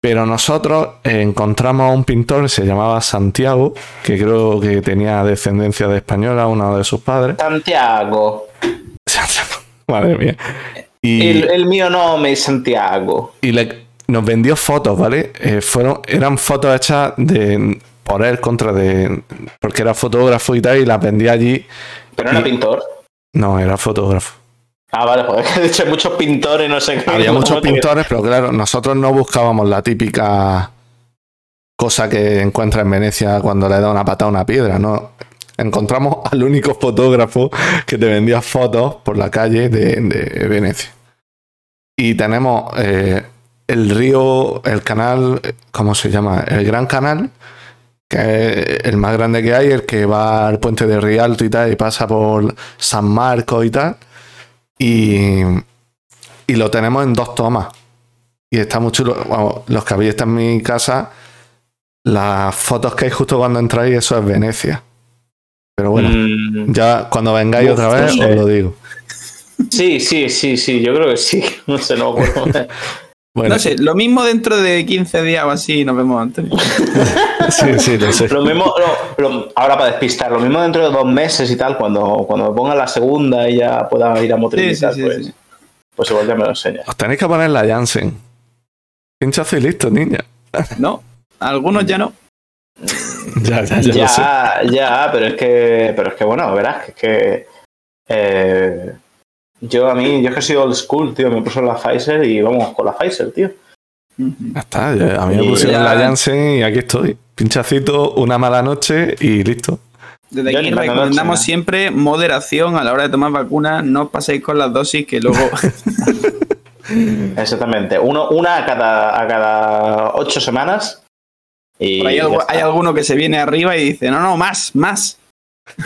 Pero nosotros eh, encontramos a un pintor, se llamaba Santiago, que creo que tenía descendencia de española, uno de sus padres. Santiago. Madre mía. Y, El, el mío nombre es Santiago. y le- nos vendió fotos, ¿vale? Eh, fueron, eran fotos hechas de, por él contra de. Porque era fotógrafo y tal, y las vendía allí. Pero era pintor. No, era fotógrafo. Ah, vale, que de hecho hay muchos pintores, no sé qué. Había ¿Cómo muchos pintores, pero claro, nosotros no buscábamos la típica cosa que encuentras en Venecia cuando le da una patada a una piedra, ¿no? Encontramos al único fotógrafo que te vendía fotos por la calle de, de Venecia. Y tenemos eh, el río, el canal, ¿cómo se llama? El Gran Canal, que es el más grande que hay, el que va al puente de Rialto y tal, y pasa por San Marcos y tal. Y, y lo tenemos en dos tomas. Y está muy chulo. Los que habéis estado en mi casa, las fotos que hay justo cuando entráis, eso es Venecia. Pero bueno, Mm, ya cuando vengáis Uf, otra no vez sé. os lo digo. sí, sí, sí, sí, yo creo que sí. No sé, no. Bueno, No sé, lo mismo dentro de 15 días o así nos vemos antes. sí, sí, lo sé. Lo mismo, lo- lo- ahora para despistar, lo mismo dentro de dos meses y tal, cuando, cuando me ponga la segunda y ya pueda ir a Sí, sí, motorizar, sí, pues, sí. pues igual ya me lo enseñas. Os tenéis que poner la Janssen. Pinchazo y listo, niña. No, algunos ya no. ya, ya, ya, Ya, lo sé. ya, pero es que, pero es que bueno, verás que es que eh, yo a mí, yo es que he sido old school, tío, me puse la Pfizer y vamos con la Pfizer, tío. Ya está, ya- a mí me pusieron ya- la Janssen y aquí estoy. Pinchacito, una mala noche y listo. Desde aquí recomendamos siempre moderación a la hora de tomar vacunas. No os paséis con las dosis que luego. Exactamente. Uno, una a cada, a cada ocho semanas. Y está. hay alguno que se viene arriba y dice: No, no, más, más.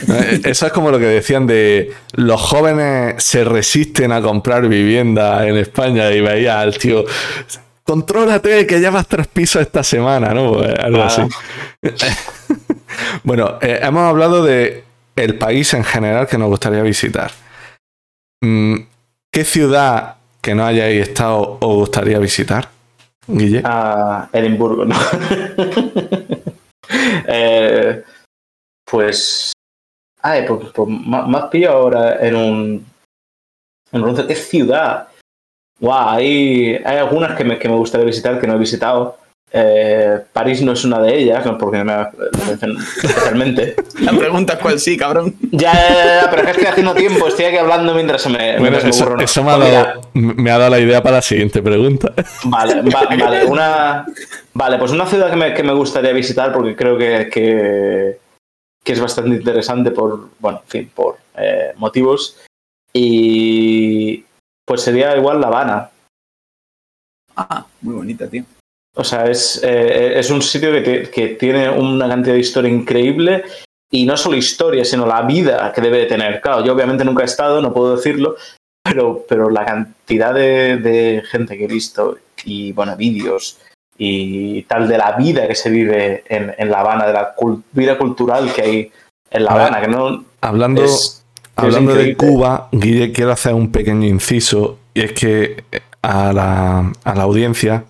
Eh, Eso es como lo que decían de los jóvenes se resisten a comprar vivienda en España y veía al tío, contrólate que llevas tres pisos esta semana, ¿no? Pues algo Ah. así. bueno, eh, hemos hablado de el país en general que nos gustaría visitar. Mm, ¿Qué ciudad que no hayáis estado os gustaría visitar, Guille? a Edimburgo, ¿no? Eh, pues. Ay, pues, pues me has pillado ahora en un. En un. ¿Qué ciudad? Guau, hay, hay algunas que me, que me gustaría visitar que no he visitado. Eh, París no es una de ellas, no porque me especialmente. La pregunta es cuál sí, cabrón. Ya, ya, ya, pero es que estoy haciendo tiempo, estoy aquí hablando mientras se me. Bueno, mientras me eso, eso me, ha dado, me ha dado la idea para la siguiente pregunta. Vale, va- vale, una, vale, pues una ciudad que me, que me gustaría visitar porque creo que, que, que es bastante interesante por, bueno, en fin, por eh, motivos. Y pues sería igual La Habana. Ah, muy bonita, tío. O sea, es, eh, es un sitio que, te- que tiene una cantidad de historia increíble y no solo historia, sino la vida que debe de tener. Claro, yo obviamente nunca he estado, no puedo decirlo, pero, pero la cantidad de, de gente que he visto y, bueno, vídeos y tal de la vida que se vive en, en La Habana, de la cul- vida cultural que hay en La Habana, que no Hablando, es... hablando de. Cuba, Guille, quiero hacer un pequeño inciso y es que a la, a la audiencia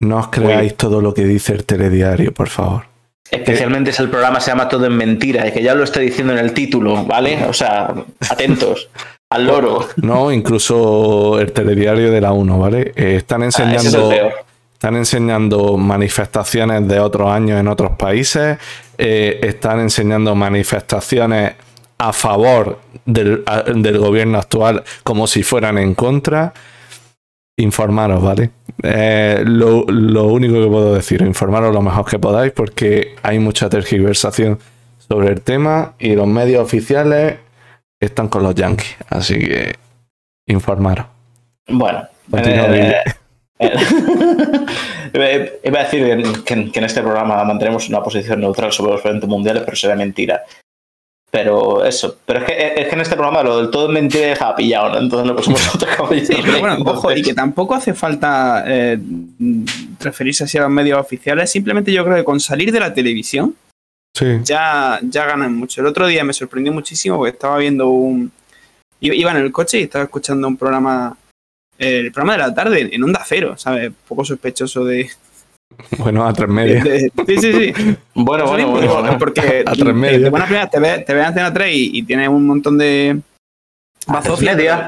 no os creáis todo lo que dice el telediario, por favor. Especialmente si el programa se llama Todo en Mentira, y que ya lo estoy diciendo en el título, ¿vale? O sea, atentos al loro. No, incluso el telediario de la 1, ¿vale? Eh, están Ah, es enseñando... Están enseñando manifestaciones de otros años en otros países, eh, están enseñando manifestaciones a favor del, a- del gobierno actual como si fueran en contra. Informaros, ¿vale? Eh, lo, lo único que puedo decir, informaros lo mejor que podáis porque hay mucha tergiversación sobre el tema y los medios oficiales están con los yankees, así que informaros. Bueno, eh, iba a decir que en, que en este programa mantenemos una posición neutral sobre los eventos mundiales, pero será mentira. Pero eso, pero es que, es que en este programa lo del todo es mentira y dejaba pillado, ¿no? Entonces lo pusimos otra cosa. Sí, pero bueno, ojo, y que tampoco hace falta eh, referirse así a los medios oficiales. Simplemente yo creo que con salir de la televisión Sí. ya, ya ganan mucho. El otro día me sorprendió muchísimo porque estaba viendo un. Iba en el coche y estaba escuchando un programa. Eh, el programa de la tarde en Onda Cero, ¿sabes? Poco sospechoso de. Bueno, a tres de- de- sí, sí, sí. Bueno, bueno, bueno. bueno. Porque A tres de, medias. de buena primera te ve, te ve Antena 3 y, y tiene un montón de. bazofia. media.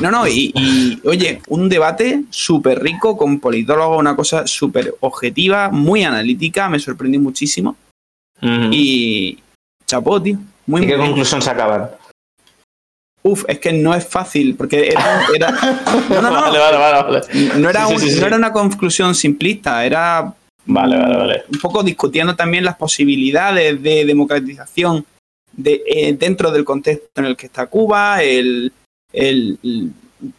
No, no, y, y, oye, un debate súper rico con politólogos, una cosa súper objetiva, muy analítica, me sorprendió muchísimo. Y. chapó, tío. Muy, ¿Y qué muy- conclusión sacaban? Uf, es que no es fácil, porque era. era- no, no, no. Vale, vale, vale. Vale, No era, Sí, un- sí, sí, no era una conclusión simplista, era vale, vale. vale. un poco discutiendo también las posibilidades de democratización de, eh, dentro del contexto en el que está Cuba, el, el-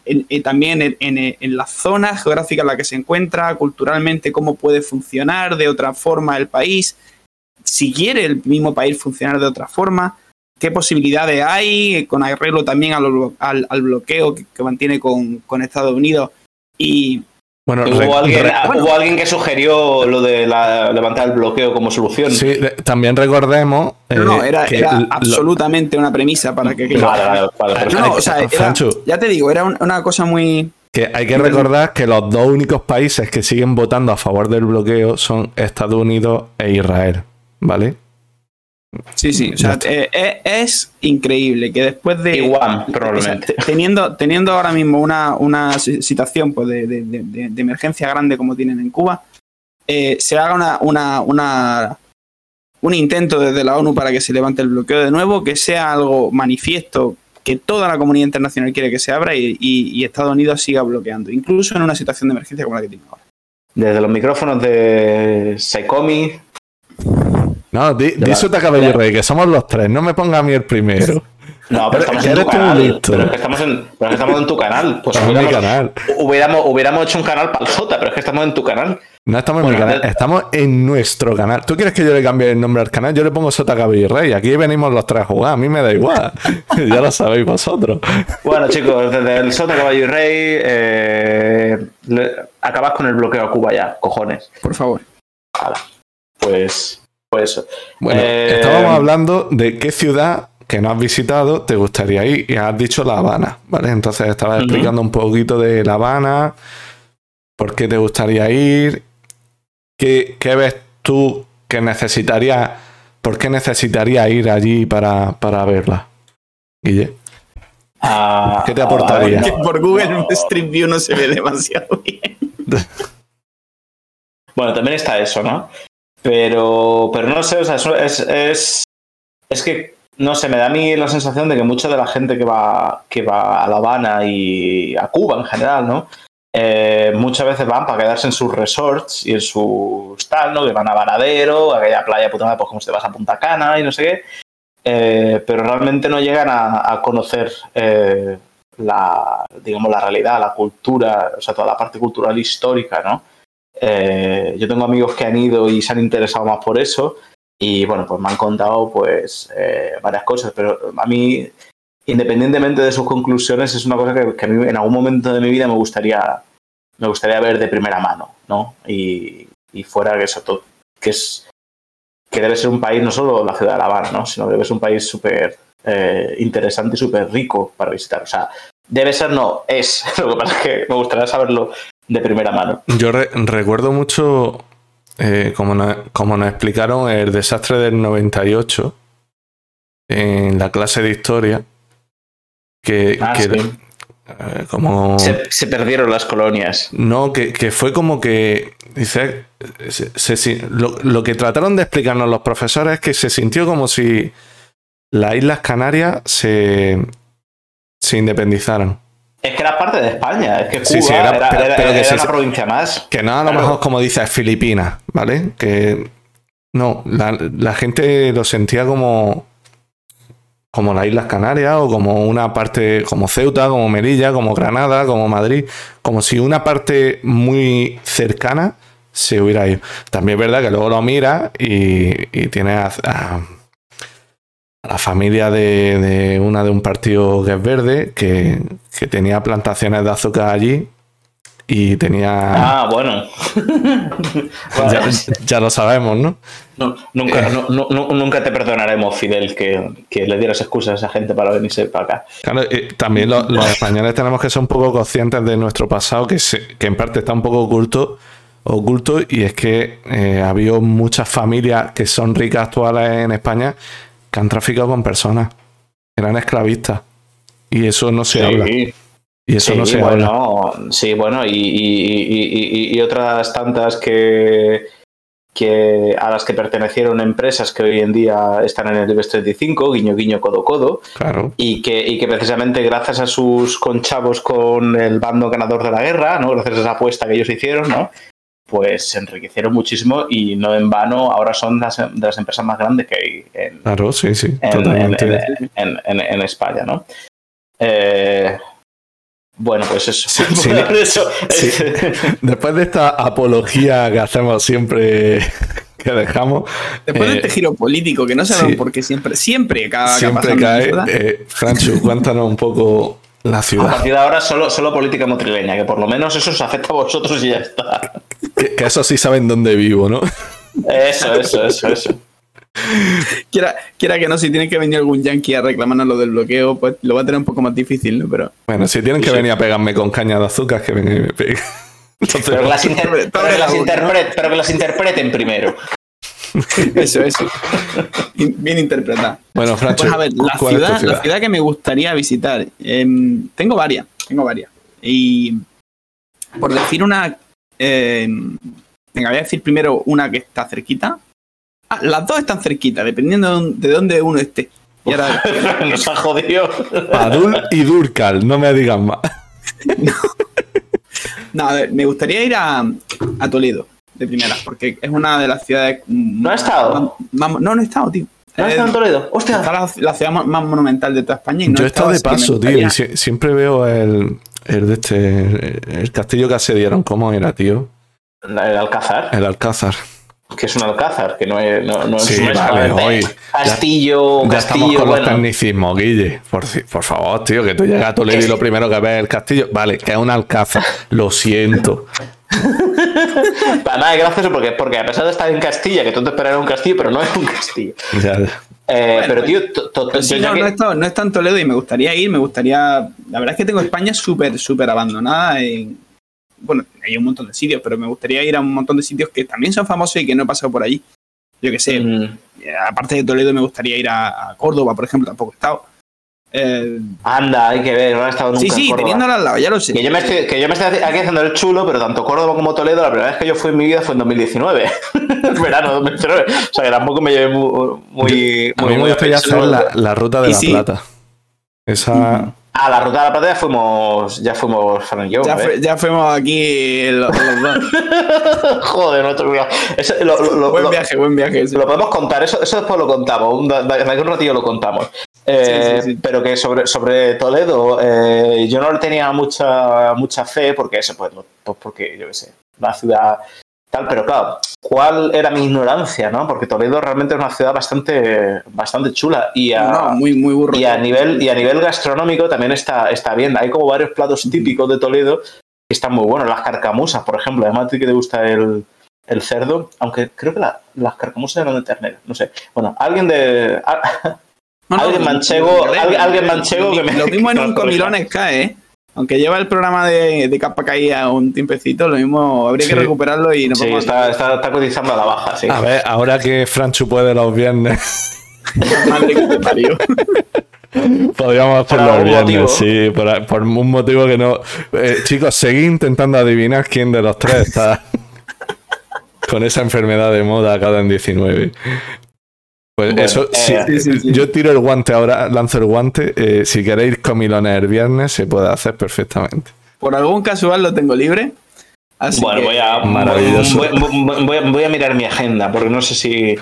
el- el- también en, en- en la zona geográfica en la que se encuentra, culturalmente, cómo puede funcionar de otra forma el país, si quiere el mismo país funcionar de otra forma, qué posibilidades hay eh, con arreglo también al, blo- al- al bloqueo que, que mantiene con, con Estados Unidos y Bueno, Hubo, re- alguien, re- hubo alguien que sugirió lo de la- levantar el bloqueo como solución. sí, de- también recordemos. No, no, eh, era, que era lo- absolutamente una premisa para que... que- Vale, vale, vale, No, perfecto. no, o sea, era- ya te digo, era un- una cosa muy... que hay que recordar que los dos únicos países que siguen votando a favor del bloqueo son Estados Unidos e Israel, ¿vale? Sí, sí, o sea, eh, eh, es increíble que después de... Igual, probablemente. teniendo, teniendo ahora mismo una, una si- situación pues, de, de- de- de- de emergencia grande como tienen en Cuba, eh, se haga una, una, una- un intento desde la ONU para que se levante el bloqueo de nuevo, que sea algo manifiesto, que toda la comunidad internacional quiere que se abra y, y- y Estados Unidos siga bloqueando, incluso en una situación de emergencia como la que tiene ahora. Desde los micrófonos de Saikomi. No, di, di la- Sota Cabello Rey, que somos los tres. No me ponga a mí el primero. No, pero estamos en tu canal. Pero es que estamos en, pero es que estamos en tu canal. Pues Estamos en mi hubiéramos, canal. hubiéramos, hubiéramos hecho un canal para el Jota, pero es que estamos en tu canal. No estamos en mi Bueno, canal, de- estamos en nuestro canal. ¿Tú quieres que yo le cambie el nombre al canal? Yo le pongo Sota Cabello Rey. Aquí venimos los tres a jugar. A mí me da igual. ya lo sabéis vosotros. Bueno, chicos, desde el Sota Caballo y Rey, eh, le- acabas con el bloqueo a Cuba ya, cojones. Por favor. Pues, pues eso. Bueno, Eh, estábamos hablando de qué ciudad que no has visitado te gustaría ir y has dicho La Habana, ¿vale? Entonces estabas explicando un poquito de La Habana, por qué te gustaría ir, qué, qué ves tú que necesitaría, por qué necesitaría ir allí para, para verla. Guille. ah, ¿Qué te ah, aportaría? Que por Google no. Street View no se ve demasiado bien. Bueno, también está eso, ¿no? Pero, pero no sé, o sea, es, es, es que, no sé, me da a mí la sensación de que mucha de la gente que va, que va a La Habana y a Cuba en general, ¿no? Eh, muchas veces van para quedarse en sus resorts y en sus tal, ¿no? Que van a Varadero, a aquella playa puta madre, pues como si te vas a Punta Cana y no sé qué. Eh, pero realmente no llegan a, a conocer eh, la, digamos, la realidad, la cultura, o sea, toda la parte cultural histórica, ¿no? Eh, yo tengo amigos que han ido y se han interesado más por eso y bueno, pues me han contado pues eh, varias cosas, pero a mí, independientemente de sus conclusiones, es una cosa que, a mí en algún momento de mi vida me gustaría, me gustaría ver de primera mano, ¿no? Y, fuera que eso, que es que debe ser un país, no solo la ciudad de La Habana, ¿no? sino que debe ser un país súper eh, interesante y súper rico para visitar. O sea, debe ser, no, es. Lo que pasa es que me gustaría saberlo de primera mano. Yo re- recuerdo mucho, eh, como, nos, como nos explicaron, el desastre del 98 en la clase de historia. Que, Ah, que, sí. eh, como Se, se perdieron las colonias. no que, que fue como que dice se- lo, lo que trataron de explicarnos los profesores es que se sintió como si las Islas Canarias se, se independizaran Es que era parte de España, es que Cuba Sí, sí, era- era, pero- era- pero que era se- una provincia más. Que no, a lo Claro. mejor como dices Filipinas, ¿vale? Que no, la, la gente lo sentía como como las Islas Canarias o como una parte como Ceuta, como Melilla, como Granada, como Madrid, como si una parte muy cercana se hubiera ido. También es verdad que luego lo miras y, y tienes a la familia de, de una de un partido que es verde que, que tenía plantaciones de azúcar allí y tenía Ah, bueno. ya, ya lo sabemos, ¿no? No, nunca, no- no- nunca te perdonaremos, Fidel, que, que le dieras excusas a esa gente para venirse para acá. Claro, eh, también lo- los españoles tenemos que ser un poco conscientes de nuestro pasado, que, se- que en parte está un poco oculto, oculto y es que eh, ha habido muchas familias que son ricas actuales en España que han traficado con personas, eran esclavistas. Y eso no se habla. Y eso Sí, no se habla. bueno, sí, bueno, y, y- y- y- y otras tantas que, que a las que pertenecieron empresas que hoy en día están en el IBEX 35, guiño, guiño, codo, codo, Claro. y que, y que precisamente gracias a sus conchavos con el bando ganador de la guerra, ¿no? gracias a esa apuesta que ellos hicieron, ¿no? Pues se enriquecieron muchísimo y no en vano ahora son las, de las empresas más grandes que hay en, Claro, sí, sí, en, totalmente. en- en- en- en España, ¿no? Eh, bueno, pues eso. Sí, sí, Eso- sí. Después de esta apología que hacemos siempre, que dejamos, Después de Eh, este giro político, que no sabemos sí. por qué siempre, siempre acaba siempre cae. Eh, Franchu, cuéntanos un poco la A ciudad. partir de ahora solo, solo política motrileña, que por lo menos eso os afecta a vosotros y ya está. Que, que eso sí saben dónde vivo, ¿no? Eso, eso, eso, eso. Quiera, quiera que no, si tiene que venir algún yankee a reclamarnos lo del bloqueo, pues lo va a tener un poco más difícil, ¿no? Pero Bueno, si tienen que Sí. venir a pegarme con caña de azúcar, que vengan y me peguen. Entonces, Pero que las, inter- Pobre- pero pobre que las la boca, interpre- pero que las interpreten primero. Eso, eso. Bien interpretado. Bueno, Francho, Pues a ver, la ¿cuál es tu ciudad, ciudad? la ciudad que me gustaría visitar. em, tengo varias, tengo varias. Y por decir una. em, venga, voy a decir primero una que está cerquita. Ah, las dos están cerquita, dependiendo de dónde- de dónde uno esté. Y ahora, Nos ha jodido. Padul y Durcal, no me digas más. no, a ver, me gustaría ir a, a Toledo, de primera, porque es una de las ciudades. ¿No has estado? más- más- no, no he estado, tío. ¿No has estado en Toledo? ¡Hostia! Está la, la ciudad más- monumental de toda España. Y no Yo he estado de paso, tío, y siempre veo el, el de este, el castillo que asediaron, ¿cómo era, tío? El Alcázar, El Alcázar. Que es un Alcázar, que no es, no, no es- Sí, es vale, solamente hoy Castillo, Ya estamos castillo, con bueno. los tecnicismos, Guille. Por, por favor, tío, que tú llegas a Toledo y lo primero que ves es el castillo. Vale, que es un alcázar. Lo siento. Además es gracioso porque, porque a pesar de estar en Castilla, que tú te esperas un castillo, pero no es un castillo. Ya, ya. Eh, Bueno, pero tío, to- to- Pero sí, yo ya no, que- no, he estado, no he estado en Toledo y me gustaría ir, me gustaría... La verdad es que tengo España súper, súper abandonada. En, bueno, hay un montón de sitios, pero me gustaría ir a un montón de sitios que también son famosos y que no he pasado por allí. Yo que sé, Mm, eh, aparte de Toledo me gustaría ir a, a Córdoba, por ejemplo, tampoco he estado. Eh, anda, hay que ver, no he estado nunca sí, en sí, Córdoba. teniéndola al lado, ya lo sé. Que yo, me estoy, que yo me estoy aquí haciendo el chulo, pero tanto Córdoba como Toledo, la primera vez que yo fui en mi vida fue en 2019. Verano 2019. O sea que tampoco me llevé muy. muy, A muy- mí me muy gustaría pecho. hacer la, la ruta de Y la sí. plata. Esa. A la ruta de la plata ya fuimos. Ya fuimos Fran y yo. Ya, fuimos aquí los, los dos. Joder, te olvidas. Eso, lo, buen lo- viaje, buen viaje. sí. Lo podemos contar, eso, eso después lo contamos, un, de, de aquí a un ratillo lo contamos. Eh, Sí, sí, sí. Pero que sobre, sobre Toledo, eh, yo no le tenía mucha, mucha fe, porque eso, pues, pues porque yo qué sé, una ciudad tal, pero claro, ¿cuál era mi ignorancia, no? Porque Toledo realmente es una ciudad bastante, bastante chula y a, No, muy, muy burro. y a nivel y a nivel gastronómico también está, está bien. Hay como varios platos típicos de Toledo que están muy buenos. Las carcamusas, por ejemplo. Además, a ti que te gusta el, el cerdo, aunque creo que la- las carcamusas eran de ternera. No sé. Bueno, alguien de. a- No, no, alguien manchego- alguien- manchego que me- Lo mismo en un comilones cae, ¿eh? Aunque lleva el programa de, de capa caída un tiempecito, lo mismo habría que recuperarlo y no Sí, está, está, está cotizando a la baja, sí. A ver, ahora que Franchu puede los viernes, Madre que te parió. podríamos hacer Por los viernes, motivo. sí, por, por un motivo que no. Eh, chicos, seguid intentando adivinar quién de los tres está con esa enfermedad de moda cada en 19. Pues Bueno, eso, eh, sí, sí, sí, sí. yo tiro el guante ahora, lanzo el guante. eh, si queréis comilones el viernes, se puede hacer perfectamente. Por algún casual lo tengo libre. Así Bueno, que- voy a, Maravilloso. voy, voy- voy a, voy a mirar mi agenda, porque no sé si,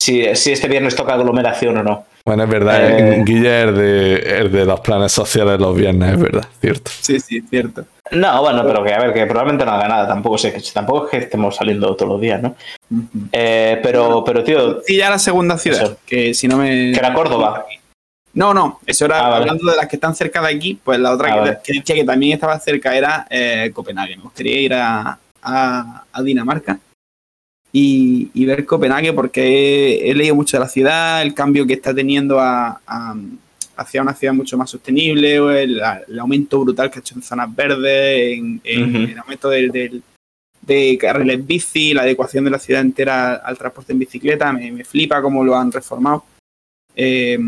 si, si este viernes toca aglomeración o no. Bueno, es verdad, Eh. Guille es de, los planes sociales los viernes, es verdad, cierto. Sí, sí, cierto. No, bueno, pero que a ver, que probablemente no haga nada, tampoco sé, que- tampoco es que estemos saliendo todos los días, ¿no? Eh, pero, pero tío, Y ya la segunda ciudad, Eso. que si no me... que era Córdoba. No, no, eso era Ah, vale. hablando de las que están cerca de aquí, pues la otra Ah, que, vale. que decía que también estaba cerca era eh, Copenhague. Me gustaría ir a, a- a Dinamarca y, y ver Copenhague porque he, he leído mucho de la ciudad, el cambio que está teniendo a- a- hacia una ciudad mucho más sostenible, o el, el aumento brutal que ha hecho en zonas verdes, en, el aumento del, del- de carriles bici, la adecuación de la ciudad entera al transporte en bicicleta, me, me flipa cómo lo han reformado. Eh,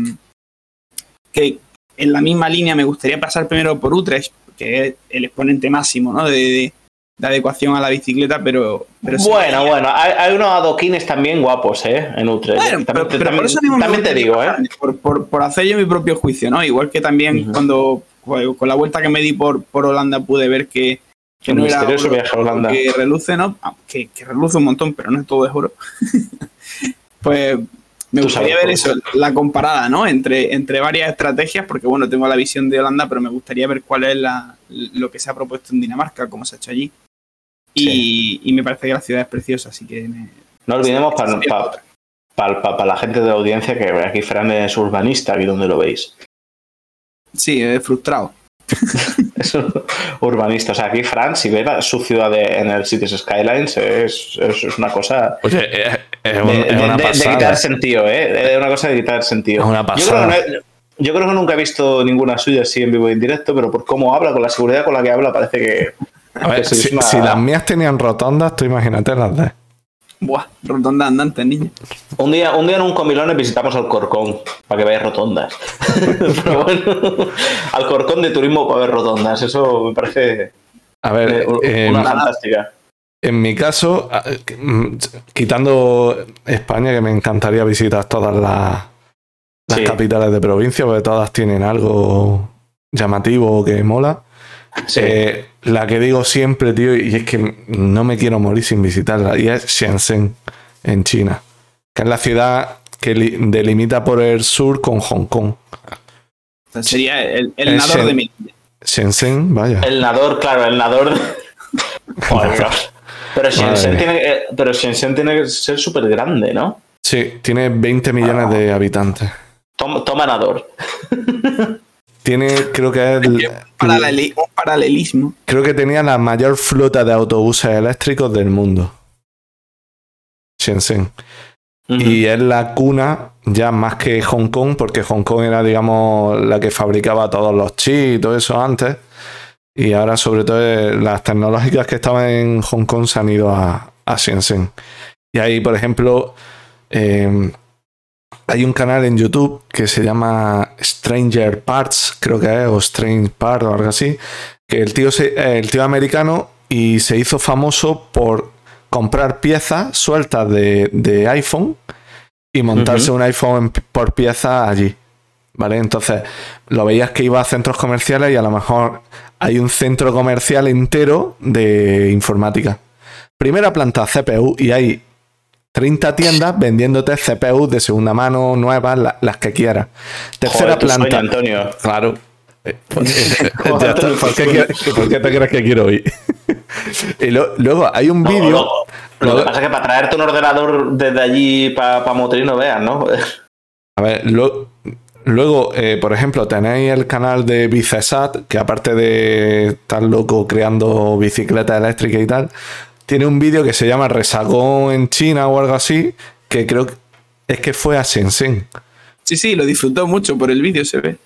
que en la misma línea me gustaría pasar primero por Utrecht, que es el exponente máximo ¿no? de, de- de adecuación a la bicicleta, pero... pero sí- Bueno, bueno, hay, hay unos adoquines también guapos, ¿eh? En Utrecht. Bueno, también pero, te- pero por también- eso mismo me también te gustaría digo, ¿eh? Por, por- por hacer yo mi propio juicio, ¿no? Igual que también Ujú. cuando pues, con la vuelta que me di por, por Holanda pude ver que, que no era misterioso oro viaje a Holanda. que reluce, ¿no? Ah, Que, que reluce un montón, pero no es todo es oro. pues me Tú gustaría ver eso, la comparada, ¿no? Entre, entre varias estrategias, porque bueno, tengo la visión de Holanda, pero me gustaría ver cuál es la, lo que se ha propuesto en Dinamarca, cómo se ha hecho allí. Y, y me parece que la ciudad es preciosa, así que me- No olvidemos para otra. la gente de la audiencia que aquí Fran es urbanista, aquí donde lo veis. Sí, es frustrado. Es urbanista. O sea, aquí Fran, si ve su ciudad de- en el Cities Skylines, es, es, es una cosa Oye, es, es un- de, una de- de pasada. quitar sentido, ¿eh? Es una cosa de quitar sentido. Es una Yo creo, pasada. que no- yo creo que nunca he visto ninguna suya así en vivo y en directo, pero por cómo habla, con la seguridad con la que habla, parece que. A ver, si, una- si las mías tenían rotondas, tú imagínate las de. Buah, rotonda andante, niño. Un día, un día en un comilones visitamos Alcorcón para que veáis rotondas. Pero bueno, Alcorcón de turismo para ver rotondas. Eso me parece A ver, eh, eh, una en, fantástica. en mi caso, a- mm, quitando España, que me encantaría visitar todas las, las Sí. capitales de provincia, porque todas tienen algo llamativo que mola. Sí. Eh, la que digo siempre, tío, y es que no me quiero morir sin visitarla, y es Shenzhen, en China, que es la ciudad que li- delimita por el sur con Hong Kong. Sería el, el nadador de mi. Shenzhen, vaya. El nador, claro, el nador. Joder. Pero Shenzhen, tiene, que- pero Shenzhen tiene que ser súper grande, ¿no? Sí, tiene 20 millones de habitantes. Toma, toma nador. Tiene, creo que es el- Paraleli- un paralelismo. creo que tenía la mayor flota de autobuses eléctricos del mundo. Shenzhen. Y es la cuna ya más que Hong Kong, porque Hong Kong era, digamos, la que fabricaba todos los chips y todo eso antes. Y ahora, sobre todo, eh, las tecnológicas que estaban en Hong Kong se han ido a, a Shenzhen. Y ahí, por ejemplo, eh, hay un canal en YouTube que se llama Stranger Parts, creo que es, o Strange Parts o algo así, que el tío, se- eh, el tío americano y se hizo famoso por comprar piezas sueltas de, de iPhone y montarse un iPhone por pieza allí. ¿Vale? Entonces, lo veías que iba a centros comerciales y a lo mejor hay un centro comercial entero de informática. Primera planta CPU y hay 30 tiendas vendiéndote CPU de segunda mano, nuevas, la- las que quieras. Tercera Joder, sueño, planta. Antonio. Claro. ¿Por, qué por te crees que quiero ir? y lo- luego hay un No, vídeo. no, Lo que pasa es que para traerte un ordenador desde allí para pa Motril no veas, ¿no? A ver, lo- luego, eh, por ejemplo, tenéis el canal de Bicesat, que aparte de estar loco creando bicicletas eléctricas y tal, tiene un vídeo que se llama Resagón en China o algo así, que creo que es que fue a Shenzhen. Sí, sí, lo disfrutó mucho por el vídeo, se ve.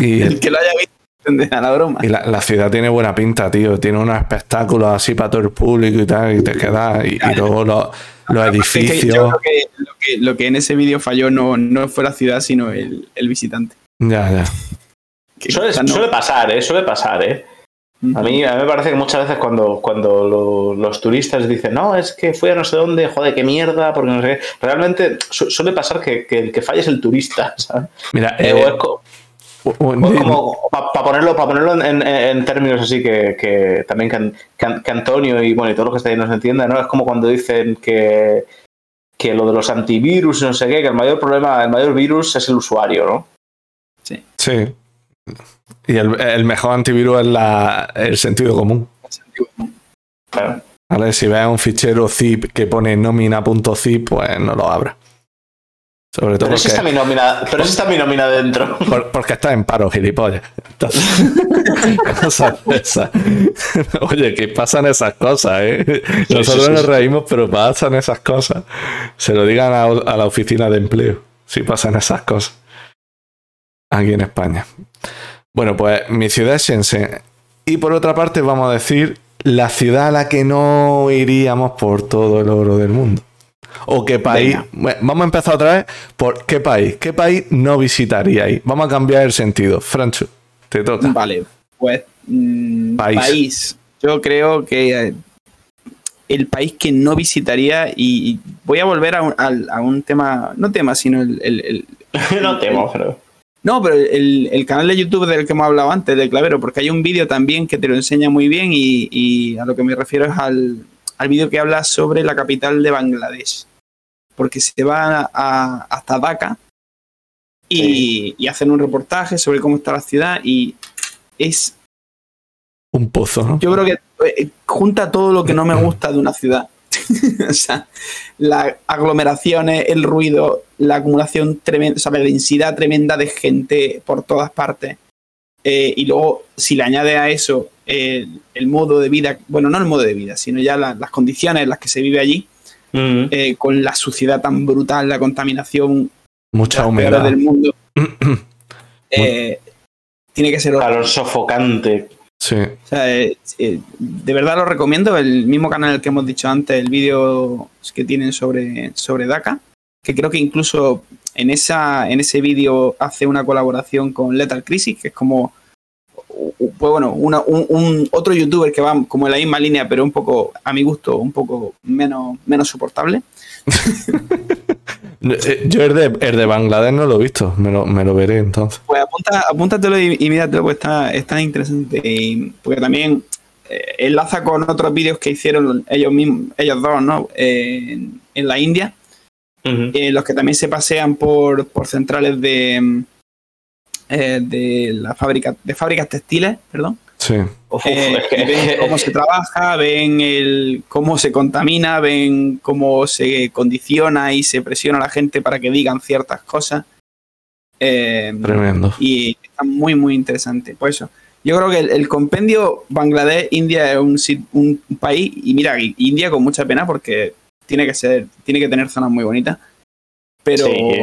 Y, El que lo haya visto entenderá la broma. y la, la ciudad tiene buena pinta, tío. Tiene unos espectáculos así para todo el público y tal, y te quedas. Y, y luego los, los Es que edificios. yo creo que lo, que lo que en ese vídeo falló no, no fue la ciudad, sino el, el visitante. Ya, ya. No- suele pasar, ¿eh? Suele pasar, ¿eh? A mí, a mí me parece que muchas veces cuando, cuando lo- los turistas dicen, no, es que fui a no sé dónde, joder, qué mierda, porque no sé qué. Realmente su- suele pasar que, que el que falla es el turista, ¿sabes? Mira, Eh, eh, como, para ponerlo, pa ponerlo en, en- en términos así que, que también que, que An- que Antonio y bueno y todo lo que está ahí nos entienda, ¿no? Es como cuando dicen que, que lo de los antivirus y no sé qué, que el mayor problema, el mayor virus es el usuario, ¿no? Sí. Y el, el mejor antivirus es la, el sentido común. Claro. ¿Vale? Si ves un fichero zip que pone nomina.zip, pues no lo abras. Sobre todo Pero esa está porque, mi nómina, pero está mi nómina dentro. por- porque está en paro, gilipollas. Entonces, cosas de esas. Oye, que pasan esas cosas, ¿eh? Nosotros sí, sí, nos reímos, pero pasan esas cosas. Se lo digan a, a la oficina de empleo, si pasan esas cosas. Aquí en España. Bueno, pues mi ciudad es Shenzhen. Y por otra parte, vamos a decir la ciudad a la que no iríamos por todo el oro del mundo. ¿O qué país? Bueno, vamos a empezar otra vez por qué país. ¿Qué país no visitaríais? Vamos a cambiar el sentido. Francho, te toca. Vale, pues mm, País. país. Yo creo que eh, el país que no visitaría y, y voy a volver a un, a un tema, no tema, sino el, el- el- no temo, pero. No, pero el, el canal de YouTube del que hemos hablado antes, de Clavero, porque hay un vídeo también que te lo enseña muy bien y, y a lo que me refiero es al, al vídeo que habla sobre la capital de Bangladesh. Porque se va a- hasta Dhaka y, y hacen un reportaje sobre cómo está la ciudad y es Un pozo, ¿no? yo creo que eh, junta todo lo que no me gusta de una ciudad. o sea, las aglomeraciones, el ruido, la acumulación tremenda, o sea, la densidad tremenda de gente por todas partes. Eh, y luego, si le añade a eso el, el modo de vida, bueno, no el modo de vida, sino ya la- las condiciones en las que se vive allí, eh, con la suciedad tan brutal, la contaminación, Mucha humedad. del mundo, eh, tiene que ser Calor sofocante. Sí. O sea, eh, eh, de verdad lo recomiendo. El mismo canal que hemos dicho antes, el vídeo que tienen sobre, sobre DACA, que creo que incluso en, esa, en ese vídeo hace una colaboración con Lethal Crisis, que es como, pues bueno, una, un, un, otro youtuber que va como en la misma línea, pero un poco, a mi gusto, un poco menos, menos soportable. Eh, Yo el de, el de Bangladesh no lo he visto, me lo, me lo veré entonces. Pues apunta, apúntatelo y, y míratelo, pues está, está interesante. Y, porque también eh, enlaza con otros vídeos que hicieron ellos mismos, ellos dos, ¿no? Eh, en, en la India, eh, los que también se pasean por, por centrales de, eh, de la fábrica, de fábricas textiles, perdón. Sí. Uf, Eh, es que- y ven cómo se trabaja, ven el, cómo se contamina, ven cómo se condiciona y se presiona a la gente para que digan ciertas cosas. Eh, Tremendo. y está muy, muy interesante. Por eso, yo creo que el, el compendio Bangladesh, India es un, sit- un país, y mira, India con mucha pena porque tiene que ser, tiene que tener zonas muy bonitas, pero Sí.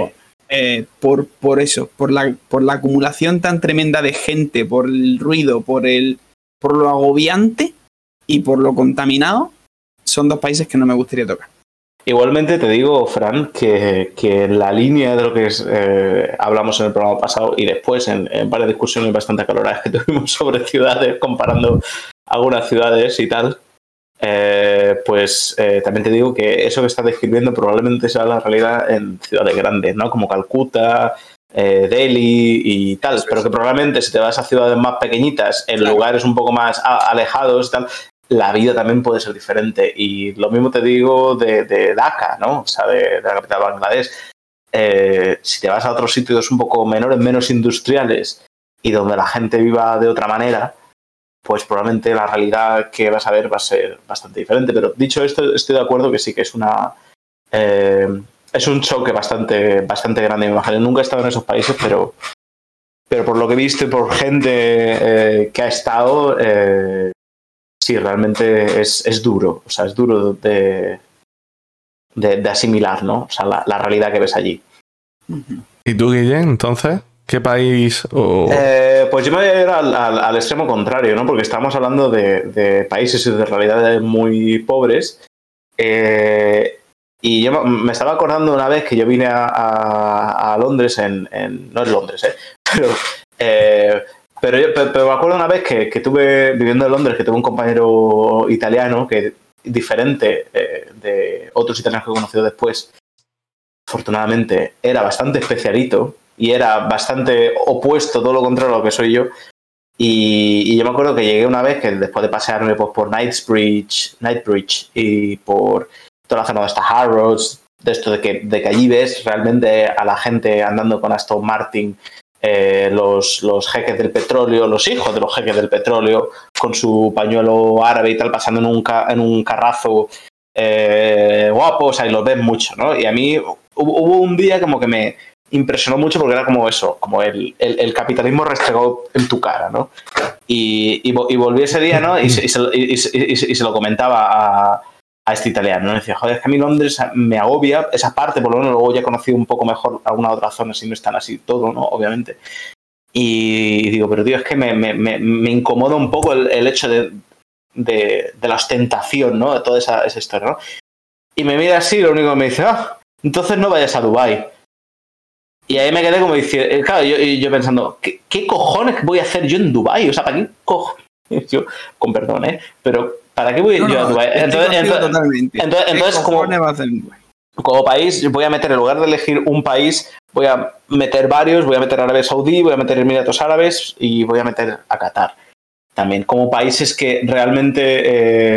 eh, por, por eso, por la, por la acumulación tan tremenda de gente, por el ruido, por el, por lo agobiante y por lo contaminado, son dos países que no me gustaría tocar. Igualmente te digo, Fran, que, que la línea de lo que es, eh, hablamos en el programa pasado y después en, en varias discusiones bastante acaloradas que tuvimos sobre ciudades, comparando algunas ciudades y tal, eh, pues eh, también te digo que eso que estás describiendo probablemente sea la realidad en ciudades grandes, ¿no? Como Calcuta, eh, Delhi y tal, pero que probablemente si te vas a ciudades más pequeñitas, en Claro. lugares un poco más alejados tal, la vida también puede ser diferente. Y lo mismo te digo de, de Dhaka, ¿no? O sea, de, de la capital de Bangladesh. Eh, si te vas a otros sitios un poco menores, menos industriales y donde la gente viva de otra manera, pues probablemente la realidad que vas a ver va a ser bastante diferente. Pero dicho esto, estoy de acuerdo que sí que es una. eh, es un choque bastante, bastante grande, me imagino. Nunca he estado en esos países, pero, pero por lo que he visto y por gente eh, que ha estado, eh, sí, realmente es, es duro. O sea, es duro de, de, de asimilar, ¿no? O sea, la, la realidad que ves allí. ¿Y tú, Guillén, entonces? ¿Qué país o...? Eh, pues yo me voy a ir al, al- al extremo contrario, ¿no? Porque estamos hablando de, de países y de realidades muy pobres. Eh, y yo me- estaba acordando una vez que yo vine a, a- Londres, en, en- no es Londres, ¿eh? Pero, eh, pero, yo- pero- me acuerdo una vez que, que tuve, viviendo en Londres, que tuve un compañero italiano que diferente eh, de otros italianos que he conocido después, afortunadamente era bastante especialito y era bastante opuesto, todo lo contrario a lo que soy yo. Y, y yo me acuerdo que llegué una vez que después de pasearme pues, por Knightsbridge, Knightsbridge y por la zona de esta Harrods, de esto de que, de que allí ves realmente a la gente andando con Aston Martin, eh, los, los jeques del petróleo, los hijos de los jeques del petróleo, con su pañuelo árabe y tal, pasando en un, en un carrazo eh, guapo, o sea, y los ves mucho, ¿no? Y a mí hubo, un día como que me impresionó mucho porque era como eso, como el, el, capitalismo restregado en tu cara, ¿no? Y, y, vo- y volví ese día, ¿no? Y, y se, se- se lo comentaba a, a este italiano, ¿no? Y decía, joder, es que a mí Londres me agobia esa parte, por lo menos luego ya he conocido un poco mejor alguna otra zona, si no están así todo, ¿no? Obviamente. Y digo, pero tío, es que me, me, me, me incomoda un poco el, el hecho de, de, de la ostentación, ¿no? De toda esa, esa historia, ¿no? Y me mira así, lo único que me dice, ah, entonces no vayas a Dubai Y ahí me quedé como diciendo, eh, claro, yo, yo pensando, ¿qué, ¿qué cojones voy a hacer yo en Dubai? O sea, ¿para qué cojones? Yo, con perdón, ¿eh? Pero, ¿para qué voy No, yo a no, estoy Entonces, entonces- entonces- ¿Qué entonces, como- Dubái? como país voy a meter, en lugar de elegir un país, voy a meter varios, voy a meter Arabia Saudí, voy a meter Emiratos Árabes y voy a meter a Qatar. También como países que realmente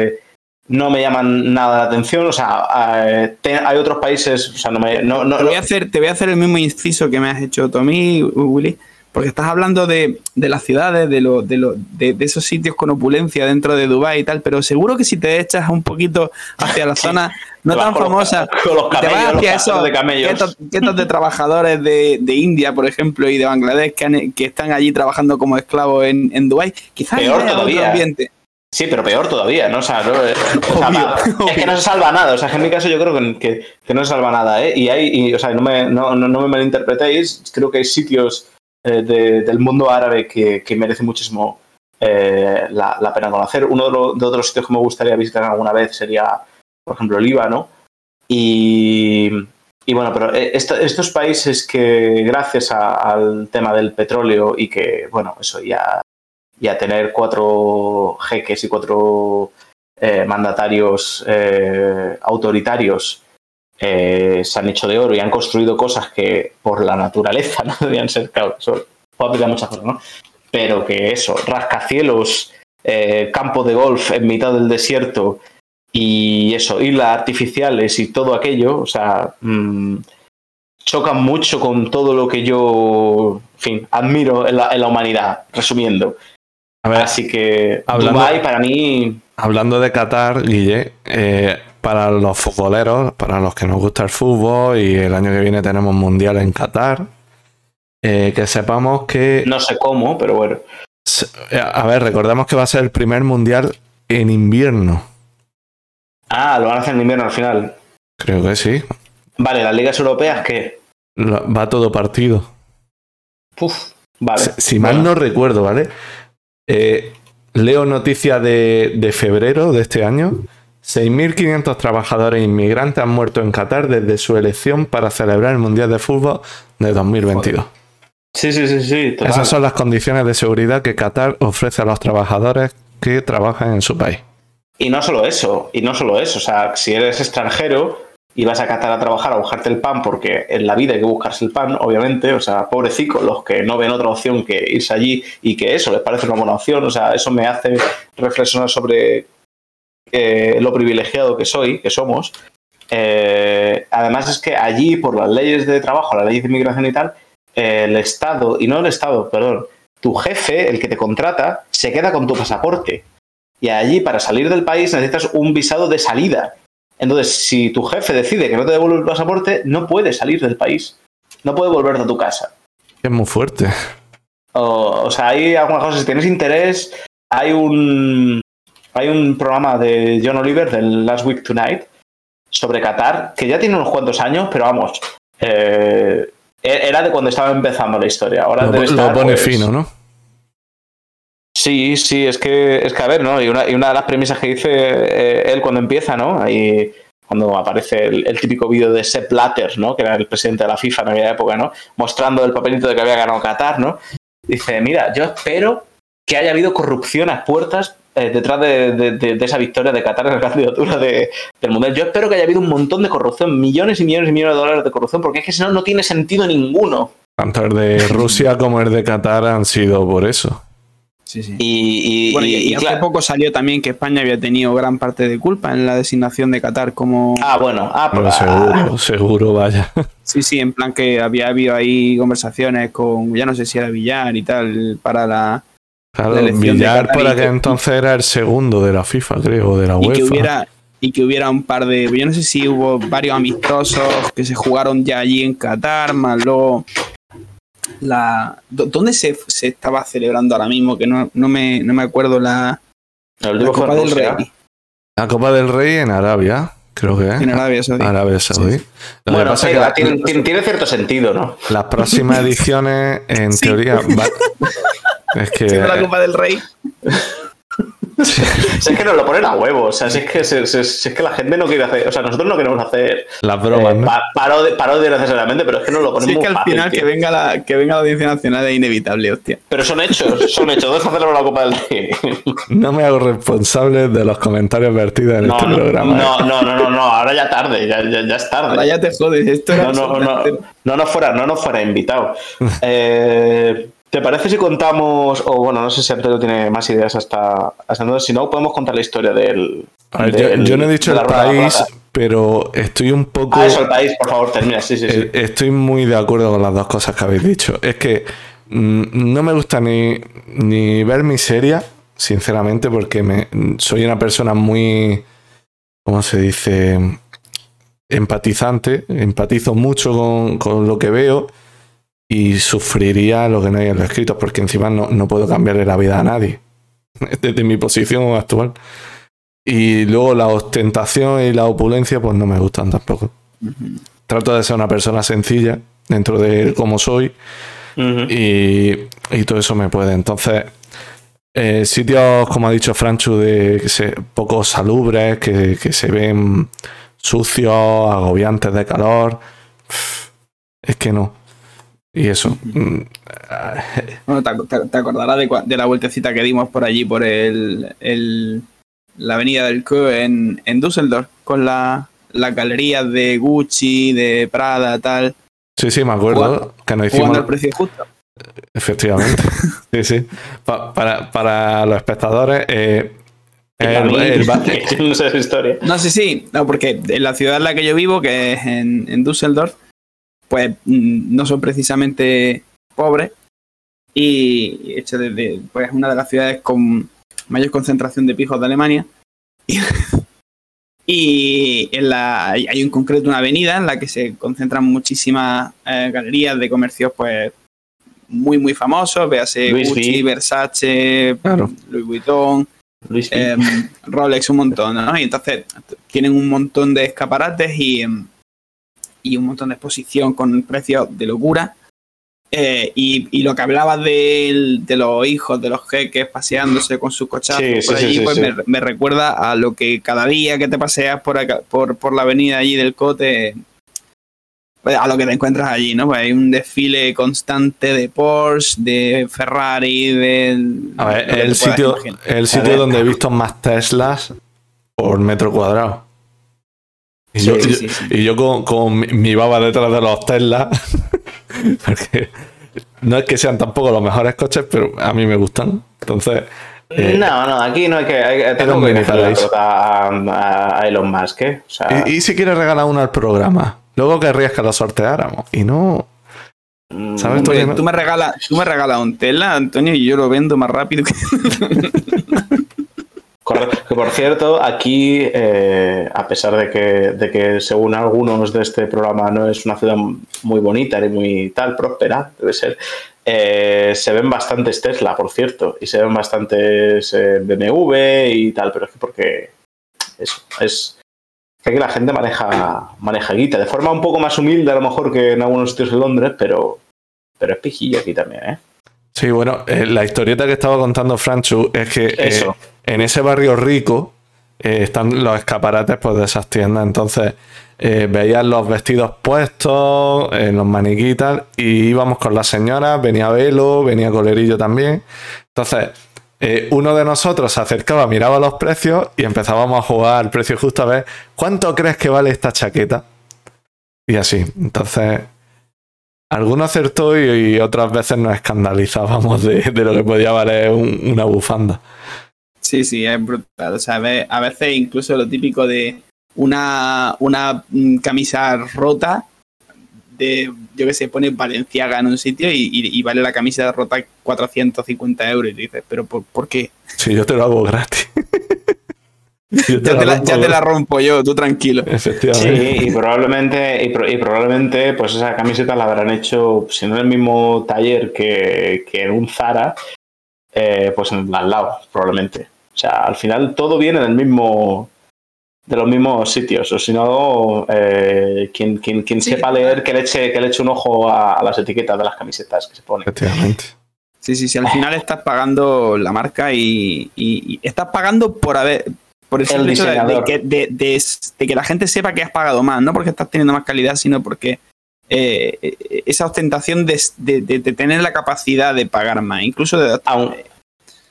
eh, no me llaman nada la atención, o sea, eh, te- hay otros países, o sea, no me... No, Te voy, a hacer, te voy a hacer el mismo inciso que me has hecho mí, Willy, porque estás hablando de, de las ciudades, de, lo, de, lo, de, de esos sitios con opulencia dentro de Dubái y tal, pero seguro que si te echas un poquito hacia la zona no te vas tan famosa, con los te camellos, vas los hacia esos de guetos de trabajadores de, de India, por ejemplo, y de Bangladesh que, han- que están allí trabajando como esclavos en, en Dubái, quizás Peor haya otro todavía. ambiente. Sí, pero peor todavía, ¿no? O sea, no, eh, Obvio, es que no se salva nada. O sea, que en mi caso yo creo que, que, que no se salva nada, ¿eh? Y hay, y, o sea, no me, no, no, no me malinterpretéis, creo que hay sitios eh, de- del mundo árabe que, que merecen muchísimo eh, la, pena conocer. Uno de, los, otros sitios que me gustaría visitar alguna vez sería, por ejemplo, Líbano. Y, y bueno, pero eh, estos países que gracias al tema del petróleo y que, bueno, eso ya, ya tener cuatro jeques y cuatro mandatarios eh, se han hecho de oro y han construido cosas que por la naturaleza no deberían ser, claro, eso puede aplicar muchas cosas, ¿no? Pero que eso, rascacielos, campo de golf en mitad del desierto, y eso, islas artificiales y todo aquello, o sea, mmm, chocan mucho con todo lo que yo, en fin, admiro en la, humanidad, resumiendo. Así que hablando, Dubai para mí... Hablando de Qatar, Guille, eh, para los futboleros, para los que nos gusta el fútbol y el año que viene tenemos mundial en Qatar, eh, que sepamos que... No sé cómo, pero bueno. A ver, recordemos que va a ser el primer mundial en invierno. Ah, lo van a hacer en invierno al final. Creo que sí. Vale, las ligas europeas, ¿qué? Va todo partido. Uf, vale. Si, mal no recuerdo, ¿vale? Eh, leo noticia de, de febrero de este año. 6.500 trabajadores inmigrantes han muerto en Qatar desde su elección para celebrar el Mundial de Fútbol de 2022. Sí, sí, sí, sí. Esas son las condiciones de seguridad que Qatar ofrece a los trabajadores que trabajan en su país. Y no solo eso, y no solo eso, o sea, si eres extranjero y vas a Qatar a trabajar a buscarte el pan, porque en la vida hay que buscarse el pan, obviamente, o sea, pobrecicos los que no ven otra opción que irse allí y que eso les parece una buena opción, o sea, eso me hace reflexionar sobre eh, lo privilegiado que soy, que somos. Eh, además es que allí, por las leyes de trabajo, las leyes de inmigración y tal, el Estado, y no el Estado, perdón, tu jefe, el que te contrata, se queda con tu pasaporte. Y allí, para salir del país, necesitas un visado de salida. Entonces, si tu jefe decide que no te devuelve el pasaporte, no puedes salir del país. No puedes volver a tu casa. Es muy fuerte. O, sea, hay algunas cosas. Si tienes interés, hay un, hay un programa de John Oliver, del Last Week Tonight, sobre Qatar, que ya tiene unos cuantos años, pero vamos, eh, era de cuando estaba empezando la historia. Ahora lo, pone pues, fino, ¿no? Sí, sí, es que, es que a ver, ¿no? Y una, y una de las premisas que dice eh, él cuando empieza, ¿no? Ahí cuando aparece el, típico vídeo de Sepp Blatter, ¿no? Que era el presidente de la FIFA en aquella época, ¿no? Mostrando el papelito de que había ganado Qatar, ¿no? Dice, mira, yo espero que haya habido corrupción a puertas eh, detrás de, esa victoria de Qatar en la candidatura del Mundial. Yo espero que haya habido un montón de corrupción, millones y millones y millones de dólares de corrupción, porque es que si no, no tiene sentido ninguno. Tanto el de Rusia como el de Qatar han sido por eso. Y, hace poco salió también que España había tenido gran parte de culpa en la designación de Qatar como... Ah, bueno, ah, pero, seguro, seguro, vaya. Sí, sí, en plan que había habido ahí conversaciones con, ya no sé si era Villar y tal, para la... Claro, Villar por aquel entonces era el segundo de la FIFA, creo, de la UEFA. Y que hubiera, y que hubiera un par de, yo no sé si hubo varios amistosos que se jugaron ya allí en Qatar, más luego la ¿dónde se, estaba celebrando ahora mismo? Que no, no, me, no me acuerdo la, la Copa del Rey. La Copa del Rey en Arabia, creo que. En Arabia Saudí. Arabia Saudí. Bueno, tiene, cierto sentido, ¿no? Las próximas ediciones, en teoría. es que. la Copa del Rey. si es que nos lo ponen a huevo, o sea, si es, que, es que la gente no quiere hacer, o sea, nosotros no queremos hacer las bromas, eh, ¿no? parodia necesariamente, pero es que nos lo ponen si es que al final que venga, la, que venga la audiencia nacional es inevitable, hostia. Pero son hechos, son hechos, ¿dónde celebramos la Copa del Rey? no me hago responsable de los comentarios vertidos en este programa. No, no, no, no, no, ahora ya tarde, ya, ya, es tarde. Ahora ya te jodes, esto no, no, no, no, no, fuera, no nos fuera invitado. eh, ¿Te parece si contamos, o bueno, no sé si Antonio tiene más ideas hasta, hasta entonces, si no, podemos contar la historia del... yo, no he dicho el país, pero estoy un poco... Ah, eso, el país, por favor, termina, sí, sí, sí. Eh, estoy muy de acuerdo con las dos cosas que habéis dicho. Es que mm, no me gusta ni, ni ver miseria, sinceramente, porque me, soy una persona muy, ¿cómo se dice? Empatizante, empatizo mucho con, con lo que veo y sufriría lo que no hay en los escritos, porque encima no, no puedo cambiarle la vida a nadie, desde mi posición actual. Y luego la ostentación y la opulencia, pues no me gustan tampoco. Trato de ser una persona sencilla dentro de cómo soy y, y, todo eso me puede. Entonces, eh, sitios, como ha dicho Franchu, de que se, poco salubres, que, que se ven sucios, agobiantes de calor. Es que no. Y eso. mm, Bueno, te, ac- te- te acordarás de, cua- de la vueltecita que dimos por allí, por el, el- la avenida del Kö en, en Düsseldorf, con la, las galerías de Gucci, de Prada, tal, Sí, sí, me acuerdo que nos jugando hicimos. al precio justo. Efectivamente. sí, sí. Pa- para, para los espectadores, eh, el- el no sé historia. No, sí, sí, no, porque en la ciudad en la que yo vivo, que es en, en Düsseldorf, pues mm, no son precisamente pobres y hecho desde pues una de las ciudades con mayor concentración de pijos de Alemania. Y, en la, hay en concreto una avenida en la que se concentran muchísimas eh, galerías de comercios pues muy muy famosos, véase Gucci, V. Versace, Claro. Louis Vuitton, Luis em, Rolex, un montón, ¿no? Y entonces tienen un montón de escaparates y, em, y un montón de exposición con precios de locura. Eh, y, y lo que hablabas de, de los hijos, de los jeques paseándose con sus cochazos Sí, por sí, allí, sí, pues sí. Me, me recuerda a lo que cada día que te paseas por, acá- por, por la avenida allí del Cote, pues, a lo que te encuentras allí, ¿no? Pues hay un desfile constante de Porsche, de Ferrari, de... A ver, el sitio, el sitio ver. donde he visto más Teslas por metro cuadrado. Y Sí, yo, sí, yo- sí, sí. y yo con, con mi, baba detrás de los Teslas. porque no es que sean tampoco los mejores coches, pero a mí me gustan. Entonces, eh, no, no, aquí no hay que. Hay, tengo que pelota a, a Elon Musk, ¿eh? O sea, y, y si quieres regalar uno al programa, luego querrías que lo sorteáramos. Y no. mm, ¿sabes? No- tú me regalas, tú me regalas un Tesla, Antonio, y yo lo vendo más rápido que. Que por cierto, aquí, eh, a pesar de que, de que según algunos de este programa no es una ciudad muy bonita ni muy tal, próspera, debe ser, eh, se ven bastantes Tesla, por cierto, y se ven bastantes eh, BMW y tal, pero es que porque eso, es que aquí la gente maneja, maneja guita, de forma un poco más humilde a lo mejor que en algunos sitios de Londres, pero, pero es pijillo aquí también, ¿eh? Sí, bueno, eh, la historieta que estaba contando Franchu es que eh. En ese barrio rico eh, están los escaparates pues, de esas tiendas. Entonces, eh, veías los vestidos puestos, en los maniquí y íbamos con las señoras, venía Velo, venía Colerillo también. Entonces, eh, uno de nosotros se acercaba, miraba los precios y empezábamos a jugar al precio justo a ver cuánto crees que vale esta chaqueta. Y así. Entonces, alguno acertó y, otras veces nos escandalizábamos de, lo que podía valer un- una bufanda. Sí, sí, es brutal. O sea, a ve- a veces incluso lo típico de una, una mm, camisa rota de, yo que sé, pone Valenciaga en un sitio y, y- y vale la camisa rota 450 euros. Y dices, ¿pero por, por qué? Si yo te lo hago gratis. Yo Ya te, la, rompo ya te la gratis. rompo yo, tú tranquilo. Efectivamente. Sí, y probablemente, y, pro- y probablemente, pues esa camiseta la habrán hecho, si no en el mismo taller que, que en un Zara, eh, pues en al lado, probablemente. O sea, al final todo viene del mismo, de los mismos sitios. O si no, eh, quien, quien, quien Sí. sepa leer, que le eche, que le eche un ojo a, a las etiquetas de las camisetas que se ponen. Efectivamente. Sí, sí, sí, al final estás pagando la marca y, y- y estás pagando por haber por el, hecho de, que, de- de- de que la gente sepa que has pagado más, no porque estás teniendo más calidad, sino porque eh, esa ostentación de, de- de- de tener la capacidad de pagar más, incluso de, Aun-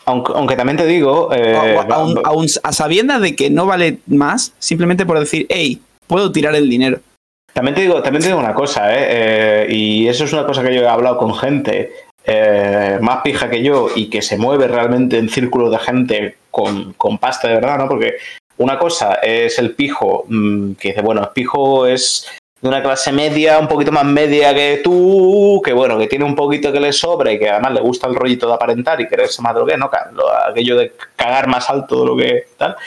aunque, aunque también te digo, eh, aun- aun a sabiendas de que no vale más, simplemente por decir, hey, puedo tirar el dinero. También te digo, también te digo una cosa, ¿eh? Eh, y eso es una cosa que yo he hablado con gente eh, más pija que yo y que se mueve realmente en círculos de gente con, con pasta de verdad, ¿no? Porque una cosa es el pijo, mm, que dice, bueno, el pijo es de una clase media, un poquito más media que tú, que bueno, que tiene un poquito que le sobra y que además le gusta el rollito de aparentar y quererse más de lo que, ¿no? Aquello de cagar más alto de lo que tal.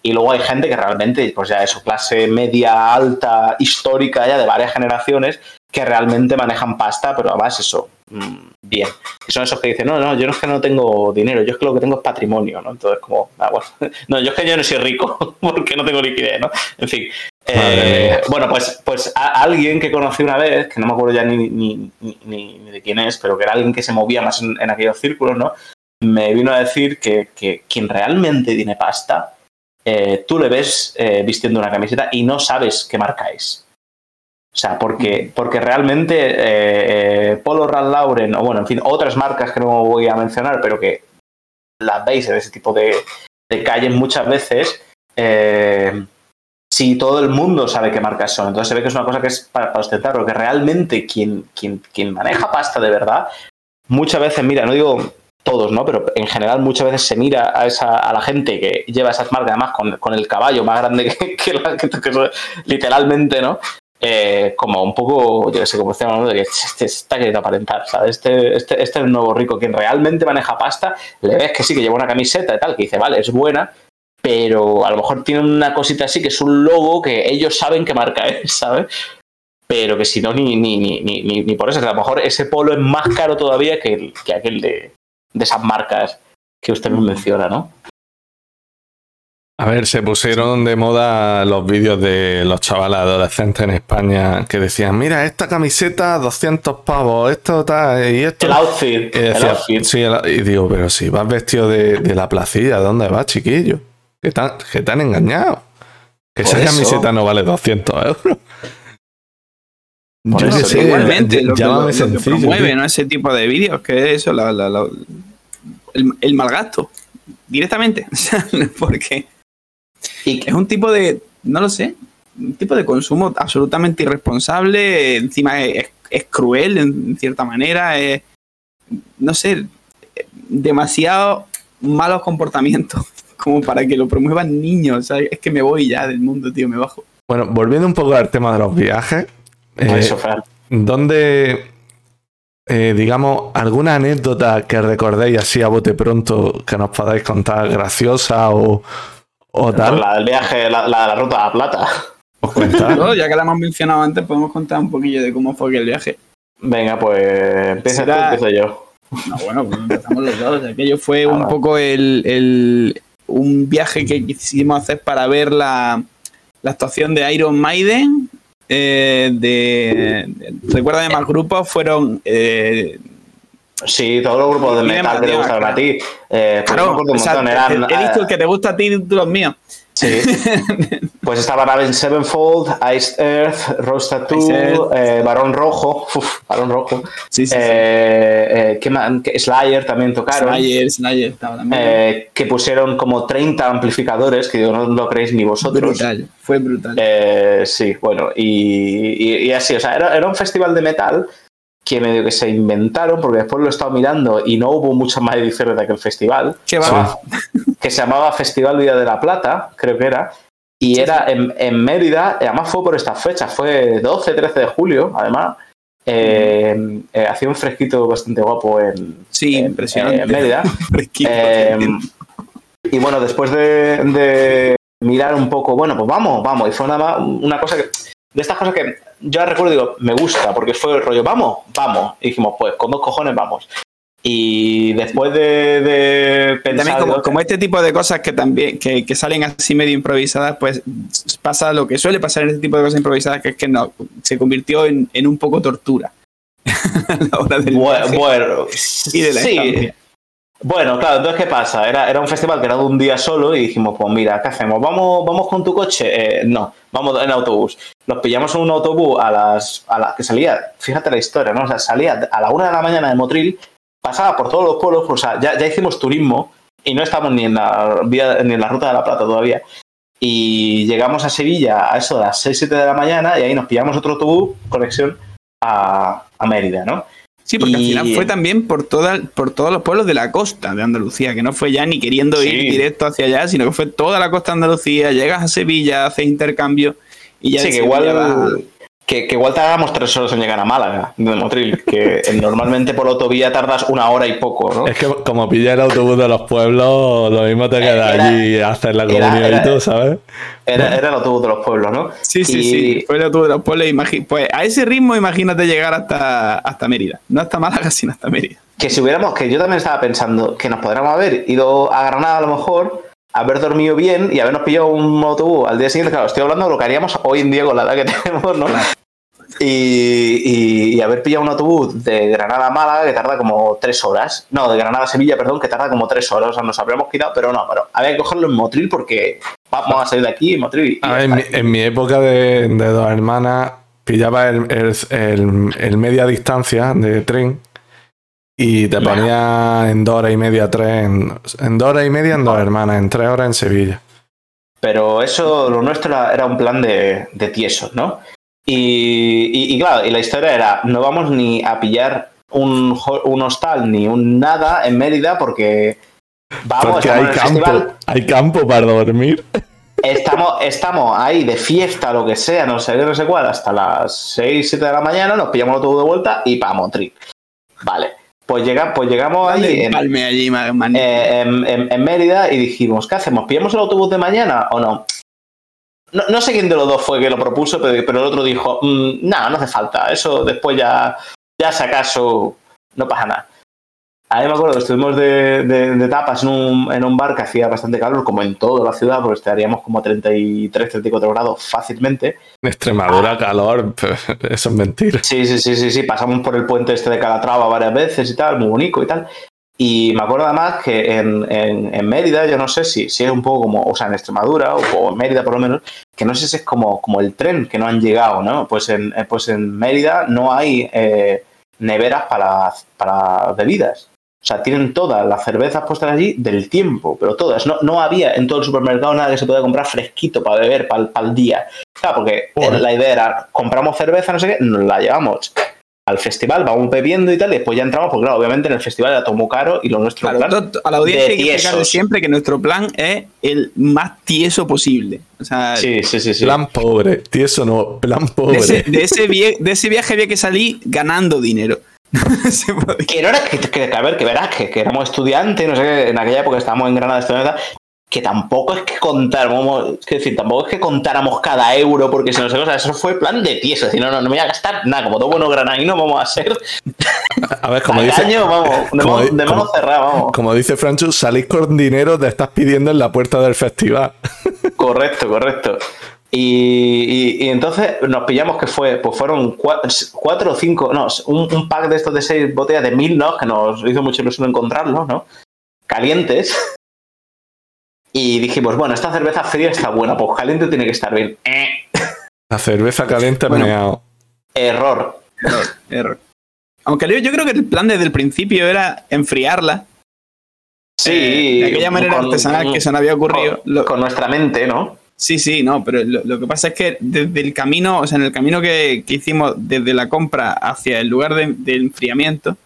Y luego hay gente que realmente, pues ya eso, clase media, alta, histórica ya de varias generaciones, que realmente manejan pasta, pero además eso, mm, bien. Y son esos que dicen, no, no, yo no es que no tengo dinero, yo es que lo que tengo es patrimonio, ¿no? Entonces, como, ah, bueno, no, yo es que yo no soy rico porque no tengo liquidez, ¿no? En fin. Eh, bueno, pues, pues a- alguien que conocí una vez, que no me acuerdo ya ni, ni, ni, ni- ni de quién es, pero que era alguien que se movía más en, en aquellos círculos, ¿no? me vino a decir que, que quien realmente tiene pasta, eh, tú le ves eh, vistiendo una camiseta y no sabes qué marca es. O sea, porque, porque realmente eh, Polo Ralph Lauren, o bueno, en fin, otras marcas que no voy a mencionar, pero que las veis en ese tipo de, de calles muchas veces, si todo el mundo sabe qué marcas son. Entonces se ve que es una cosa que es para, para ostentar, porque realmente quien, quien, quien maneja pasta de verdad, muchas veces, mira, no digo todos, ¿no? Pero en general muchas veces se mira a esa a la gente que lleva esas marcas, además con, con el caballo más grande que, la, que, que literalmente, ¿no? Eh, como un poco, yo que sé, como decíamos, ¿no? de que este está queriendo aparentar, ¿sabes? Este, este, este es el nuevo rico, quien realmente maneja pasta, le ves que sí, que lleva una camiseta y tal, que dice, vale, es buena, pero a lo mejor tiene una cosita así que es un logo que ellos saben qué marca es, ¿sabes? Pero que si no, ni, ni, ni, ni, ni por eso, que a lo mejor ese polo es más caro todavía que, que aquel de, de esas marcas que usted me menciona, ¿no? A ver, se pusieron de moda los vídeos de los chavales adolescentes en España que decían, mira, esta camiseta 200 pavos, esto tal, y esto... El outfit. Y, decía, el outfit. Sí, el, y digo, pero si vas vestido de, de la placilla, ¿dónde vas, chiquillo? Que te, que engañado. Que Por esa eso. camiseta no vale 200 euros. Por Yo eso, sé, igualmente, lo, que- llámame lo- lo que sencillo. promueve, tío. ¿no? Ese tipo de vídeos, que es eso, la- la- la- el, el mal gasto, directamente. Porque Y es un tipo de, no lo sé, un tipo de consumo absolutamente irresponsable, encima es, es cruel en cierta manera, es, no sé, demasiado malos comportamientos como para que lo promuevan niños. O sea, es que me voy ya del mundo, tío, me bajo. Bueno, volviendo un poco al tema de los viajes, eh. ¿dónde, eh, digamos, alguna anécdota que recordéis así a bote pronto que nos podáis contar graciosa o, o tal? La del viaje, la, la, la ruta a la plata. Ya que la hemos mencionado antes, podemos contar un poquillo de cómo fue aquel viaje. Venga, pues empieza Será- tú, empiezo yo. No, bueno, pues empezamos los dos. Aquello fue Ah, un poco el, el- un viaje que quisimos hacer para ver la, la actuación de Iron Maiden. eh, de, recuerda más grupos fueron eh, Sí, todos los grupos de metal que te gustan más, a ti. Eh, pues claro, un montón, eran, he visto el que te gusta a ti los míos. Sí. Pues estaban Avenged Sevenfold, Iced Earth, Rose Tattoo, eh, Barón Rojo, uf, Barón Rojo, sí, sí, eh, eh, Slayer también tocaron, Slayer, Slayer estaba también. Que pusieron como 30 amplificadores, que digo, no lo creéis ni vosotros. brutal fue brutal. Eh, sí, bueno, y, y- y así, o sea, era, era un festival de metal que medio que se inventaron, porque después lo he estado mirando y no hubo muchas más ediciones de aquel festival, Qué va. que se llamaba Festival Vida de la Plata, creo que era, y era en, en Mérida, además fue por estas fechas, fue 12, 13 de julio, además, eh, eh, hacía un fresquito bastante guapo en, sí en- impresionante en Mérida. Eh, y bueno, después de, de mirar un poco, bueno, pues vamos, vamos. Y fue una, una cosa que. De estas cosas que yo recuerdo digo, me gusta, porque fue el rollo, vamos, vamos. Y dijimos, pues con dos cojones vamos. Y después de, de pensar. también como, como este tipo de cosas que también que, que salen así medio improvisadas, pues pasa lo que suele pasar en este tipo de cosas improvisadas, que es que no, se convirtió en, en un poco tortura. a la hora del Bueno, bueno, y de la sí. estancia. Bueno, claro, entonces, ¿qué pasa? Era, era un festival que era de un día solo y dijimos, pues mira, ¿qué hacemos? ¿Vamos, vamos con tu coche? Eh, no, vamos en autobús. Nos pillamos en un autobús a las, a las que salía, fíjate la historia, ¿no? O sea, salía a la una de la mañana de Motril, pasaba por todos los pueblos, o sea, ya, ya hicimos turismo y no estamos ni en la vía, ni en la ruta de la Plata todavía. Y llegamos a Sevilla a eso de las 6, 7 de la mañana y ahí nos pillamos otro autobús, conexión a, a Mérida, ¿no? Sí, porque al Y- final fue también por, toda, por todos los pueblos de la costa de Andalucía, que no fue ya ni queriendo ir directo hacia allá, sino que fue toda la costa de Andalucía, llegas a Sevilla, haces intercambio y ya Sí, que igual, que, que igual tardamos tres horas en llegar a Málaga, de Motril, que eh, normalmente por autovía tardas una hora y poco, ¿no? Es que como pilla el autobús de los pueblos, lo mismo te queda Era- allí a hacer la comunión era- y todo, ¿sabes? Era, era el autobús de los pueblos, ¿no? Sí, sí, Y- sí. Fue el autobús de los pueblos, imagi- Pues a ese ritmo, imagínate llegar hasta, hasta Mérida. No hasta Málaga, sino hasta Mérida. Que si hubiéramos, que yo también estaba pensando que nos podríamos haber ido a Granada a lo mejor, haber dormido bien y habernos pillado un autobús al día siguiente. Claro, estoy hablando de lo que haríamos hoy en día con la edad que tenemos, ¿no? y, y, haber pillado un autobús de Granada a Málaga que tarda como tres horas. No, de Granada a Sevilla, perdón, que tarda como tres horas. O sea, nos habríamos quitado, pero no, pero había que cogerlo en Motril porque vamos a salir de aquí en Motril. en, mi, época de, dos hermanas pillaba el, el, media distancia de tren y te ponía en dos horas y media, tres, en, dos horas y media en dos hermanas, en tres horas en Sevilla. Pero eso, lo nuestro era, un plan de, de tiesos, ¿no? Y, claro, y la historia era, no vamos ni a pillar un, un hostal ni un nada en Mérida porque vamos porque hay campo, hay campo para dormir. Estamos, estamos ahí de fiesta, lo que sea, no sé qué, no sé cuál, hasta las 6, 7 de la mañana, nos pillamos todo de vuelta y para Montri. Vale. Pues, llega, pues llegamos ahí, en, allí eh, en, en, Mérida y dijimos, ¿qué hacemos? ¿Pillamos el autobús de mañana o no? No, sé quién de los dos fue que lo propuso, pero, el otro dijo, mm, nada, no hace falta, eso después ya, ya si acaso no pasa nada. A mí me acuerdo estuvimos de, tapas en un, en un, bar que hacía bastante calor, como en toda la ciudad, porque estaríamos como a 33, 34 grados fácilmente. En Extremadura, calor, eso es mentira. Sí, sí, sí, sí, sí, pasamos por el puente este de Calatrava varias veces y tal, muy bonito y tal. Y me acuerdo además que en, en, Mérida, yo no sé si, si es un poco como, o sea, en Extremadura o, en Mérida por lo menos, que no sé si es como, como el tren que no han llegado, ¿no? Pues en, eh, pues en Mérida no hay eh, neveras para, para bebidas. O sea, tienen todas las cervezas puestas allí del tiempo, pero todas. No, no había en todo el supermercado nada que se pueda comprar fresquito para beber para el, día. Claro, porque la idea era, compramos cerveza, no sé qué, nos la llevamos al festival, vamos bebiendo y tal, y después ya entramos, porque claro, obviamente en el festival era todo muy caro y lo nuestro plan A la audiencia hay que explicar siempre que nuestro plan es el más tieso posible. O sea, sí, sí, sí, Plan pobre, tieso no, plan pobre. De ese, de ese, viaje había que salir ganando dinero. que no era que, a ver, que verás que, que, éramos estudiantes, no sé, en aquella época estábamos en Granada estudiando que tampoco es que contáramos, es decir, tampoco es que contáramos cada euro, porque si no sé, o sea, eso fue plan de tieso, decir, no, no, no me voy a gastar nada, como todo bueno granadino vamos a ser. A ver, como dice. Año, vamos, de, como, mano, como, cerrada, vamos. Como dice Franchu, salís con dinero, te estás pidiendo en la puerta del festival. Correcto, correcto. Y, y, entonces nos pillamos que fue, pues fueron cuatro, o cinco, no, un, un, pack de estos de seis botellas de mil, ¿no? Que nos hizo mucho ilusión encontrarlos, ¿no? Calientes. Y dijimos, bueno, esta cerveza fría está buena, pues caliente tiene que estar bien. Eh. La cerveza caliente bueno, Error. Error, error. Aunque yo, creo que el plan desde el principio era enfriarla. Sí. Eh, de aquella manera artesanal que se nos había ocurrido. Con, nuestra mente, ¿no? Sí, sí, no, pero lo, que pasa es que desde el camino, o sea, en el camino que, hicimos desde la compra hacia el lugar de, enfriamiento,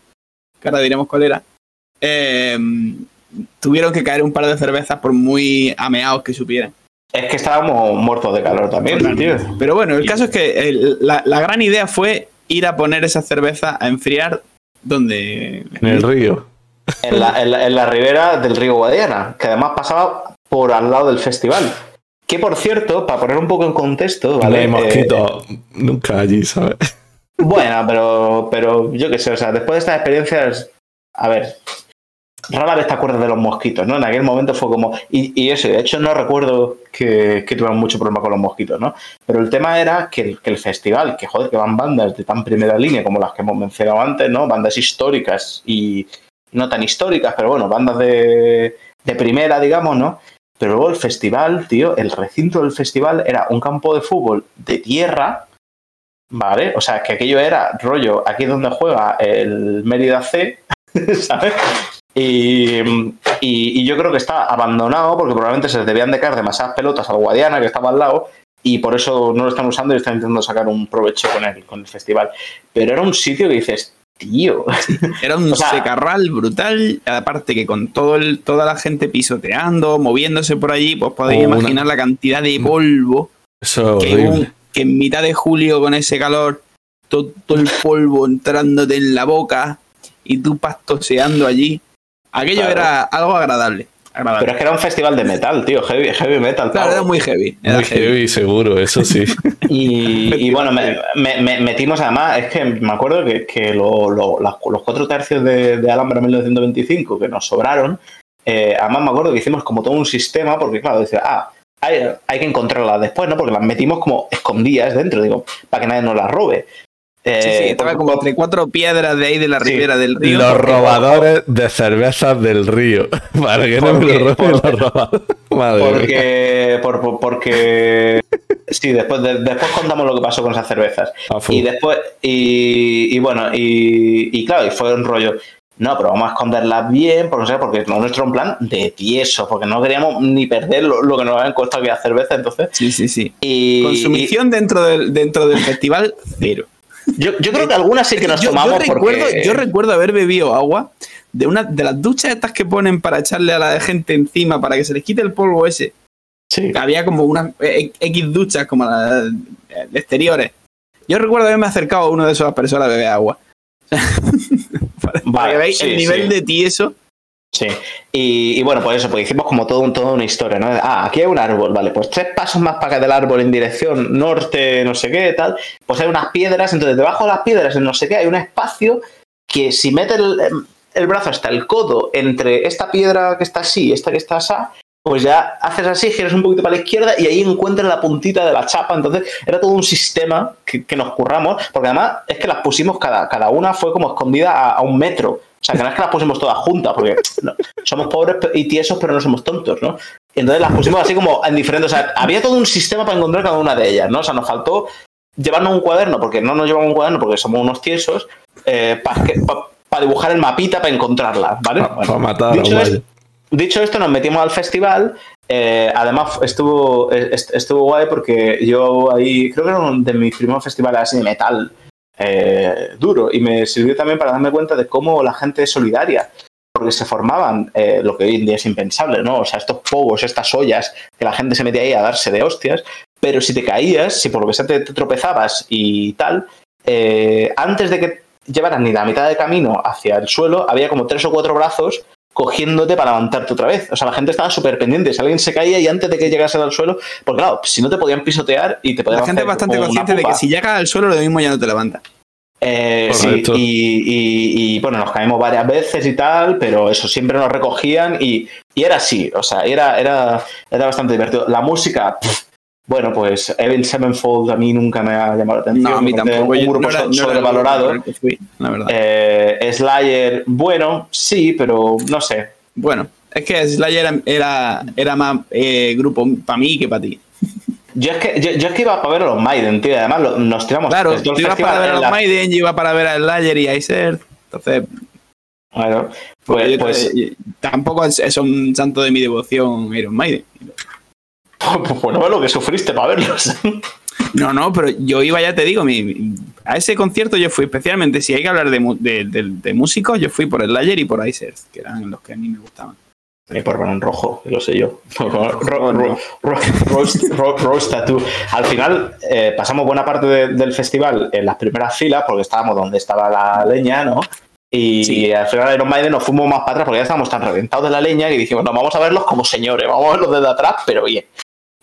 que ahora diremos cuál era, eh, tuvieron que caer un par de cervezas por muy ameados que supieran. Es que estábamos muertos de calor también, Pero bueno, el caso es que la, gran idea fue ir a poner esa cerveza a enfriar donde... En el río. En la, ribera del río Guadiana, que además pasaba por al lado del festival. Que por cierto, para poner un poco en contexto, ¿vale? No eh, nunca allí, ¿sabes? Bueno, pero, pero yo qué sé, o sea, después de estas experiencias, a ver, rara vez te acuerdas de los mosquitos, ¿no? En aquel momento fue como. Y, eso, de hecho, no recuerdo que, que tuvieran mucho problema con los mosquitos, ¿no? Pero el tema era que el, que el, festival, que joder, que van bandas de tan primera línea como las que hemos mencionado antes, ¿no? Bandas históricas y no tan históricas, pero bueno, bandas de, de primera, digamos, ¿no? Pero luego el festival, tío, el recinto del festival era un campo de fútbol de tierra, ¿vale? O sea, que aquello era rollo, aquí es donde juega el Mérida C, ¿sabes? Y, y, yo creo que está abandonado porque probablemente se debían de caer demasiadas pelotas al Guadiana que estaba al lado y por eso no lo están usando y están intentando sacar un provecho con el, con el festival. Pero era un sitio que dices, tío. Era un secarral brutal, aparte que con todo el, toda la gente pisoteando, moviéndose por allí, pues podéis imaginar la cantidad de polvo que, que, en mitad de julio con ese calor, todo, todo el polvo entrándote en la boca y tú pastoseando allí. Aquello era algo agradable, Pero es que era un festival de metal, tío, heavy, heavy metal. Claro, era muy heavy. muy heavy. seguro, eso sí. y, bueno, me, metimos además, es que me acuerdo que, los cuatro tercios de, de Alhambra 1925 que nos sobraron, eh, además me acuerdo que hicimos como todo un sistema, porque claro, decía, ah, hay, hay que encontrarlas después, ¿no? Porque las metimos como escondidas dentro, digo, para que nadie nos las robe. Sí, sí, Eh, estaba como entre cuatro piedras de ahí de la Sí. ribera del río. Los robadores de cervezas del río. Para que no me Porque- lo roben los porque- robadores. Madre mía. Porque, por- por- porque sí, después, de- después contamos lo que pasó con esas cervezas. A full. Y después, y, y bueno, y, y claro, y fue un rollo. No, pero vamos a esconderlas bien, porque, no sé, porque nuestro en plan de tieso, porque no queríamos ni perder lo, lo que nos habían costado que la cerveza, entonces. Sí, sí, sí. Y, Consumición dentro del, dentro del festival, cero. Yo, yo creo que algunas sí que nos yo, yo tomamos recuerdo, porque... yo recuerdo haber bebido agua de una de las duchas estas que ponen para echarle a la gente encima para que se les quite el polvo ese. Sí. Había como unas eh, X duchas como las eh, exteriores. Yo recuerdo haberme acercado a uno de esas personas a beber agua. para, para Vale, que veáis sí, el nivel sí. de tieso. Sí, y, bueno, pues eso, pues hicimos como todo un, toda una historia, ¿no? Ah, aquí hay un árbol, vale, pues tres pasos más para acá del árbol en dirección norte, no sé qué, tal, pues hay unas piedras, entonces debajo de las piedras, en no sé qué, hay un espacio que si metes el, el brazo hasta el codo entre esta piedra que está así y esta que está así, pues ya haces así, giras un poquito para la izquierda y ahí encuentras la puntita de la chapa. Entonces era todo un sistema que, nos curramos, porque además es que las pusimos cada, cada una fue como escondida a un metro. O sea, que no es que las pusimos todas juntas, porque no, somos pobres y tiesos, pero no somos tontos, ¿no? Y entonces las pusimos así como en diferentes. O sea, había todo un sistema para encontrar cada una de ellas, ¿no? O sea, nos faltó llevarnos un cuaderno, porque no nos llevamos un cuaderno porque somos unos tiesos, para dibujar el mapita para encontrarlas, ¿vale? Bueno, pa matar dicho, es- dicho esto, nos metimos al festival. eh, además, estuvo, est- estuvo guay porque yo ahí, creo que era uno de mis primeros festivales así de metal eh, duro. Y me sirvió también para darme cuenta de cómo la gente es solidaria. Porque se formaban eh, lo que hoy en día es impensable, ¿no? O sea, estos pogos, estas ollas, que la gente se metía ahí a darse de hostias. Pero si te caías, si por lo que sea te, tropezabas y tal, eh, antes de que llevaras ni la mitad de camino hacia el suelo, había como tres o cuatro brazos cogiéndote para levantarte otra vez. O sea, la gente estaba súper pendiente. Si alguien se caía y antes de que llegase al suelo, porque claro, si no te podían pisotear y te podían La gente es bastante consciente de que si llegas al suelo, lo mismo ya no te levanta. Eh, sí, y, y- y, bueno, nos caímos varias veces y tal, pero eso siempre nos recogían y, y era así, o sea, era, era, era bastante divertido. La música, pff, bueno, pues Evil Sevenfold a mí nunca me ha llamado la atención. No, a mí tampoco. Un grupo no era- no sobrevalorado. fui, la verdad. Eh, Slayer, bueno, sí, pero no sé. Bueno, es que Slayer era, era, era más eh, grupo para mí que para ti. Yo es que, yo, yo es que iba para ver a los Maiden, tío, además lo- nos tiramos Claro, tú ibas para ver a los la- Maiden, yo iba para ver a Slayer y a Iser. Entonces, Bueno, pues, pues, pues- eh, tampoco es, es un santo de mi devoción Iron Maiden. Pues bueno, lo que sufriste para verlos. No, no, pero yo iba, ya te digo, mi- a ese concierto yo fui, especialmente si hay que hablar de, de, de- de músicos, yo fui por Slayer y por Iser, que eran los que a mí me gustaban. Y por Barón Rojo, lo sé yo. Ro- ro- no. ro- ro- Roast ro- Roast Tattoo. Al final eh, pasamos buena parte de- del festival en las primeras filas porque estábamos donde estaba la leña, ¿no? Y Sí. al final Iron Maiden nos fuimos más para atrás porque ya estábamos tan reventados de la leña que dijimos, no, vamos a verlos como señores, vamos a verlos desde atrás, pero bien.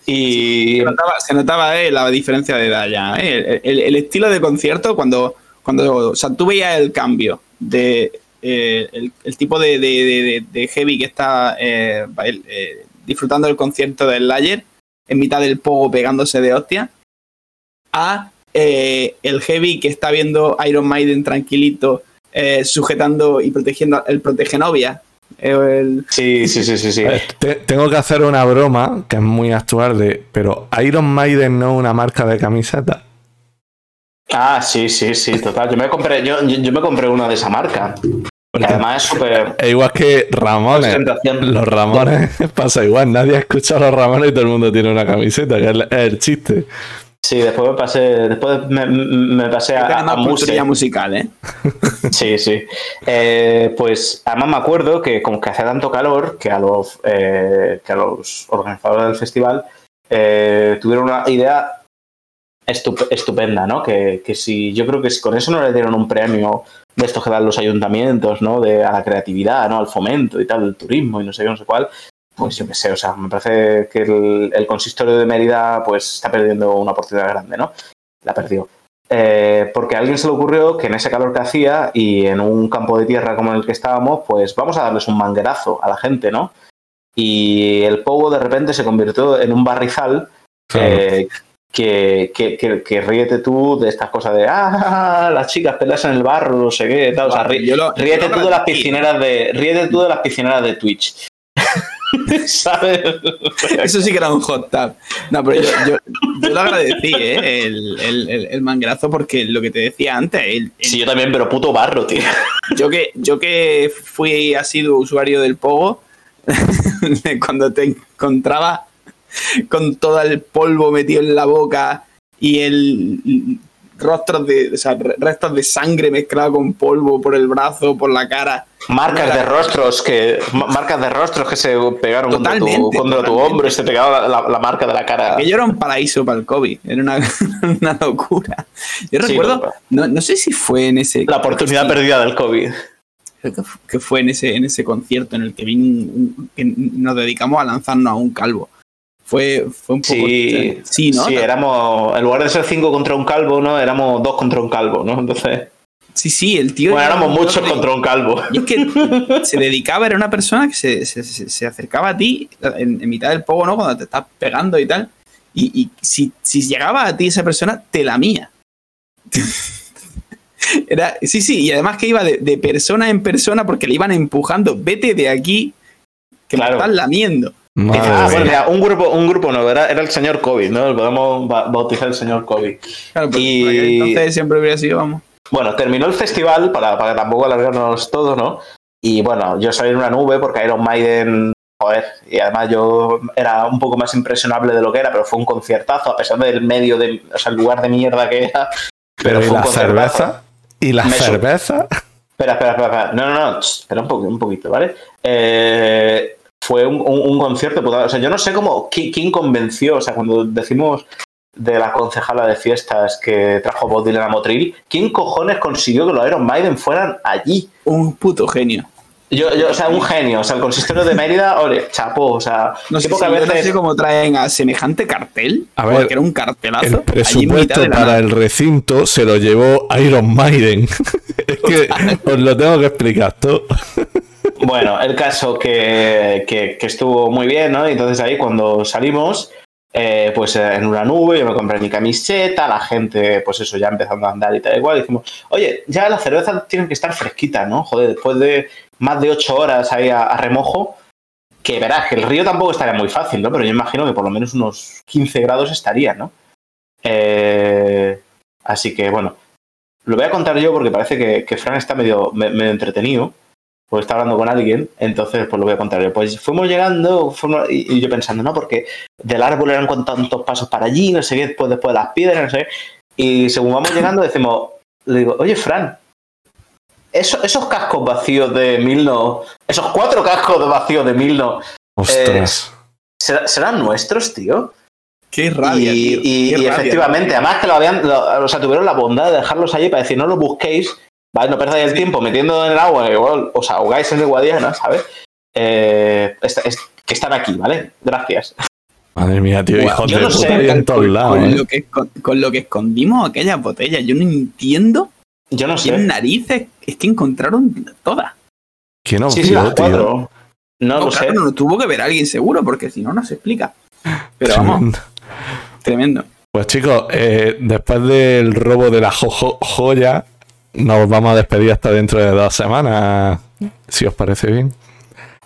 Y Se notaba, se notaba, eh, la diferencia de edad ya. eh. El, el- el estilo de concierto, cuando, cuando o sea, tú veías el cambio de eh, el, el tipo de, de- de- de- de heavy que está eh, disfrutando del concierto del Slayer en mitad del pogo pegándose de hostia a el heavy que está viendo Iron Maiden tranquilito sujetando y protegiendo el protegenovia. El- sí, sí, sí, sí, sí. Eh, te- tengo que hacer una broma que es muy actual de, pero Iron Maiden no es una marca de camiseta. Ah, sí, sí, sí, total. Yo me compré, yo, yo, yo me compré una de esa marca. Que además es súper Es igual que Ramones. Los Ramones pasa igual, nadie ha escuchado a los Ramones y todo el mundo tiene una camiseta, que es el, es el chiste. Sí, después me pasé, después me, me pasé a, a cultura musical, ¿eh? Sí, sí. Eh, pues además me acuerdo que como que hacía tanto calor que a los, eh, que a los organizadores del festival eh, tuvieron una idea estup- estupenda, ¿no? Que, que si yo creo que si con eso no le dieron un premio de estos que dan los ayuntamientos, ¿no? De, a la creatividad, ¿no? Al fomento y tal, del turismo y no sé qué, no sé cuál. Pues yo qué sé, o sea, me parece que el, el consistorio de Mérida pues está perdiendo una oportunidad grande, ¿no? La perdió. Eh, porque a alguien se le ocurrió que en ese calor que hacía y en un campo de tierra como en el que estábamos, pues vamos a darles un manguerazo a la gente, ¿no? y el pogo de repente se convirtió en un barrizal Claro. eh, que, que, que, que ríete tú de estas cosas de ah, las chicas peleas en el barro, no sé qué, tal. O sea, rí- Yo lo- ríete tú de las piscineras de. Ríete tú de las piscineras de Twitch. ¿Sabes? Eso sí que era un hot tub. No, pero yo, yo, yo lo agradecí, ¿eh? El, el, el, el mangrazo, porque lo que te decía antes, Sí, yo también, pero puto barro, tío. yo, que, yo que fui asiduo usuario del Pogo, cuando te encontraba con todo el polvo metido en la boca y el rostros de, o sea, re- restos de sangre mezclado con polvo por el brazo, por la cara. Marcas de rostros que. ma- Marcas de rostros que se pegaron contra tu, contra tu hombro y se pegaba la, la- la marca de la cara. Aquello era un paraíso para el COVID, era una, una locura. Yo Sí, recuerdo, pero- no, no sé si fue en ese... La oportunidad sí, perdida del COVID. que fu- que fue en ese, en ese concierto en el que, vin- que nos dedicamos a lanzarnos a un calvo. Fue, fue un poco... Sí, sí, ¿no? Sí, éramos. En lugar de ser cinco contra un calvo, ¿no? Éramos dos contra un calvo, ¿no? Entonces. Sí, sí, el tío... Bueno, éramos muchos de- contra un calvo. Y es que se dedicaba, era una persona que se, se- se- se acercaba a ti en, en mitad del pogo, ¿no? Cuando te estás pegando y tal. Y, y si, si llegaba a ti esa persona, te lamía. Era, sí, sí, y además que iba de, de persona en persona porque le iban empujando. Vete de aquí, que Claro. me estás lamiendo. Madre Ah, bueno, mira, un grupo, un grupo no, era, era el señor COVID, ¿no? Lo podemos ba- bautizar el señor. Claro, pero Y- entonces siempre hubiera sido, vamos. Bueno, terminó el festival, para, para tampoco alargarnos todo, ¿no? Y bueno, yo salí en una nube porque Iron Maiden, joder, y además yo era un poco más impresionable de lo que era, pero fue un conciertazo, a pesar del medio, de, o sea, el lugar de mierda que era. Pero ¿y fue un la cerveza? ¿Y la Me cerveza? Espera, espera, espera, espera. No, no, no, espera un, poquito, un poquito, ¿vale? Eh, fue un, un- un concierto, puta- o sea, yo no sé cómo, qui- quién convenció, o sea, cuando decimos de la concejala de fiestas que trajo Bob Dylan a Motril, ¿quién cojones consiguió que los Iron Maiden fueran allí? Un puto genio. Yo, yo, o sea, un genio, o sea, el consistorio de Mérida, ole, chapó, o sea, No sé, si- no cómo traen a semejante cartel. A ver, porque era un cartelazo. El presupuesto para nada. el recinto se lo llevó Iron Maiden. es que os lo tengo que explicar todo. Bueno, el caso que, que- estuvo muy bien, ¿no? Y entonces ahí cuando salimos, eh, pues eh, en una nube, yo me compré mi camiseta, la gente, pues eso, ya empezando a andar y tal igual, dijimos, oye, ya las cervezas tienen que estar fresquitas, ¿no? Joder, después de más de ocho horas ahí a, remojo, que verás, que el río tampoco estaría muy fácil, ¿no? Pero yo imagino que por lo menos unos 15 grados estaría, ¿no? Eh, así que, bueno, lo voy a contar yo porque parece que, que Fran está medio, me- medio entretenido pues está hablando con alguien, entonces pues lo voy a contar yo. Pues fuimos llegando fuimos- y, y yo pensando, no, porque del árbol eran con tantos pasos para allí, no sé qué, después, después de las piedras, no sé qué. Y según vamos llegando decimos, le digo, oye Fran, eso- esos cascos vacíos de Milno, esos cuatro cascos vacíos de Milno, Ostras. ¿será- ¿serán nuestros, tío? Qué rabia, y, tío. y- Qué y rabia. efectivamente, además que lo habían, lo- o sea, tuvieron la bondad de dejarlos allí para decir, no los busquéis, ¿vale? No perdáis el tiempo metiendo en el agua, igual os ahogáis en el Guadiana, ¿sabes? Eh, es- es- que están aquí, ¿vale? Gracias. Madre mía, tío, yo de no puta sé, hay en todos con, lados. con ¿eh? lo que, con, con lo que escondimos aquellas botellas, yo no entiendo Yo no quién sé. narices es que encontraron todas. ¿Quién os Sí, sí, vio, las tío? cuatro. No, No, lo claro, sé. no tuvo que ver alguien seguro, porque si no, no se explica. Pero vamos, Tremendo. tremendo. Pues chicos, eh, después del robo de la jo- jo- joya, nos vamos a despedir hasta dentro de dos semanas, si os parece bien.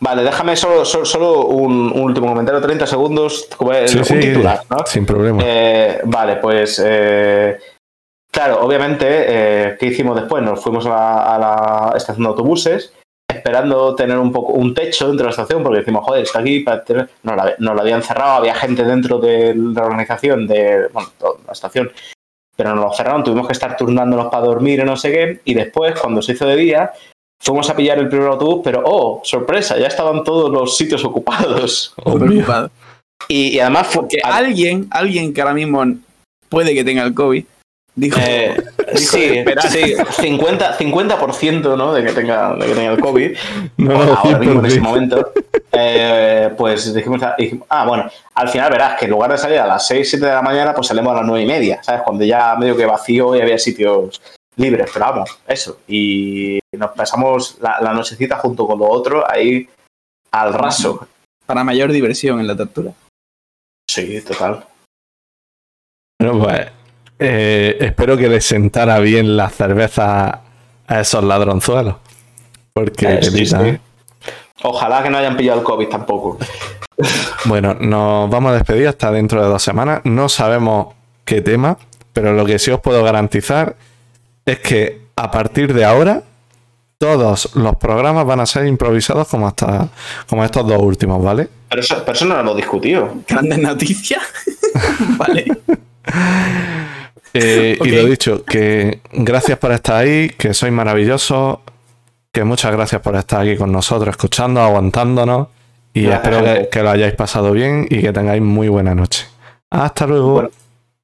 Vale, déjame solo, solo, solo un, un último comentario, 30 segundos, como el- Sí, un sí, titular, ¿no? sin problema. Eh, vale, pues eh, claro, obviamente, eh, ¿qué hicimos después? Nos fuimos a la, a la estación de autobuses, esperando tener un poco un techo dentro de la estación, porque decimos, joder, está aquí para tener... Nos la, nos la habían cerrado, había gente dentro de la organización de bueno, la estación, pero nos lo cerraron, tuvimos que estar turnándonos para dormir y no sé qué, y después, cuando se hizo de día, fuimos a pillar el primer autobús, pero oh, sorpresa, ya estaban todos los sitios ocupados. Preocupado. Y, y además fue... Que alguien, alguien que ahora mismo puede que tenga el COVID, dijo, Eh, dijo, sí, sí, 50%, 50% ¿no? de, que tenga, de que tenga el COVID, No, ahora mismo en ese 100%. momento, eh, pues dijimos, dijimos, ah, bueno, al final verás que en lugar de salir a las 6, 7 de la mañana, pues salimos a las 9 y media, ¿sabes? Cuando ya medio que vacío y había sitios libres, pero vamos, eso. Y nos pasamos la, la nochecita junto con lo otro ahí al raso. para mayor diversión en la tortura. Sí, total. Bueno, pues eh, espero que les sentara bien la cerveza a esos ladronzuelos. Porque, Eh, sí, telita, sí. ¿eh? Ojalá que no hayan pillado el COVID tampoco. Bueno, nos vamos a despedir hasta dentro de dos semanas. No sabemos qué tema, pero lo que sí os puedo garantizar es que a partir de ahora todos los programas van a ser improvisados como hasta como estos dos últimos, ¿vale? Pero eso, pero eso no lo hemos discutido. Grandes noticias. vale. Eh. Y lo dicho, que gracias por estar ahí, que sois maravillosos, que muchas gracias por estar aquí con nosotros, escuchando, aguantándonos. Y espero que, lo hayáis pasado bien y que tengáis muy buena noche. Hasta luego. Bueno,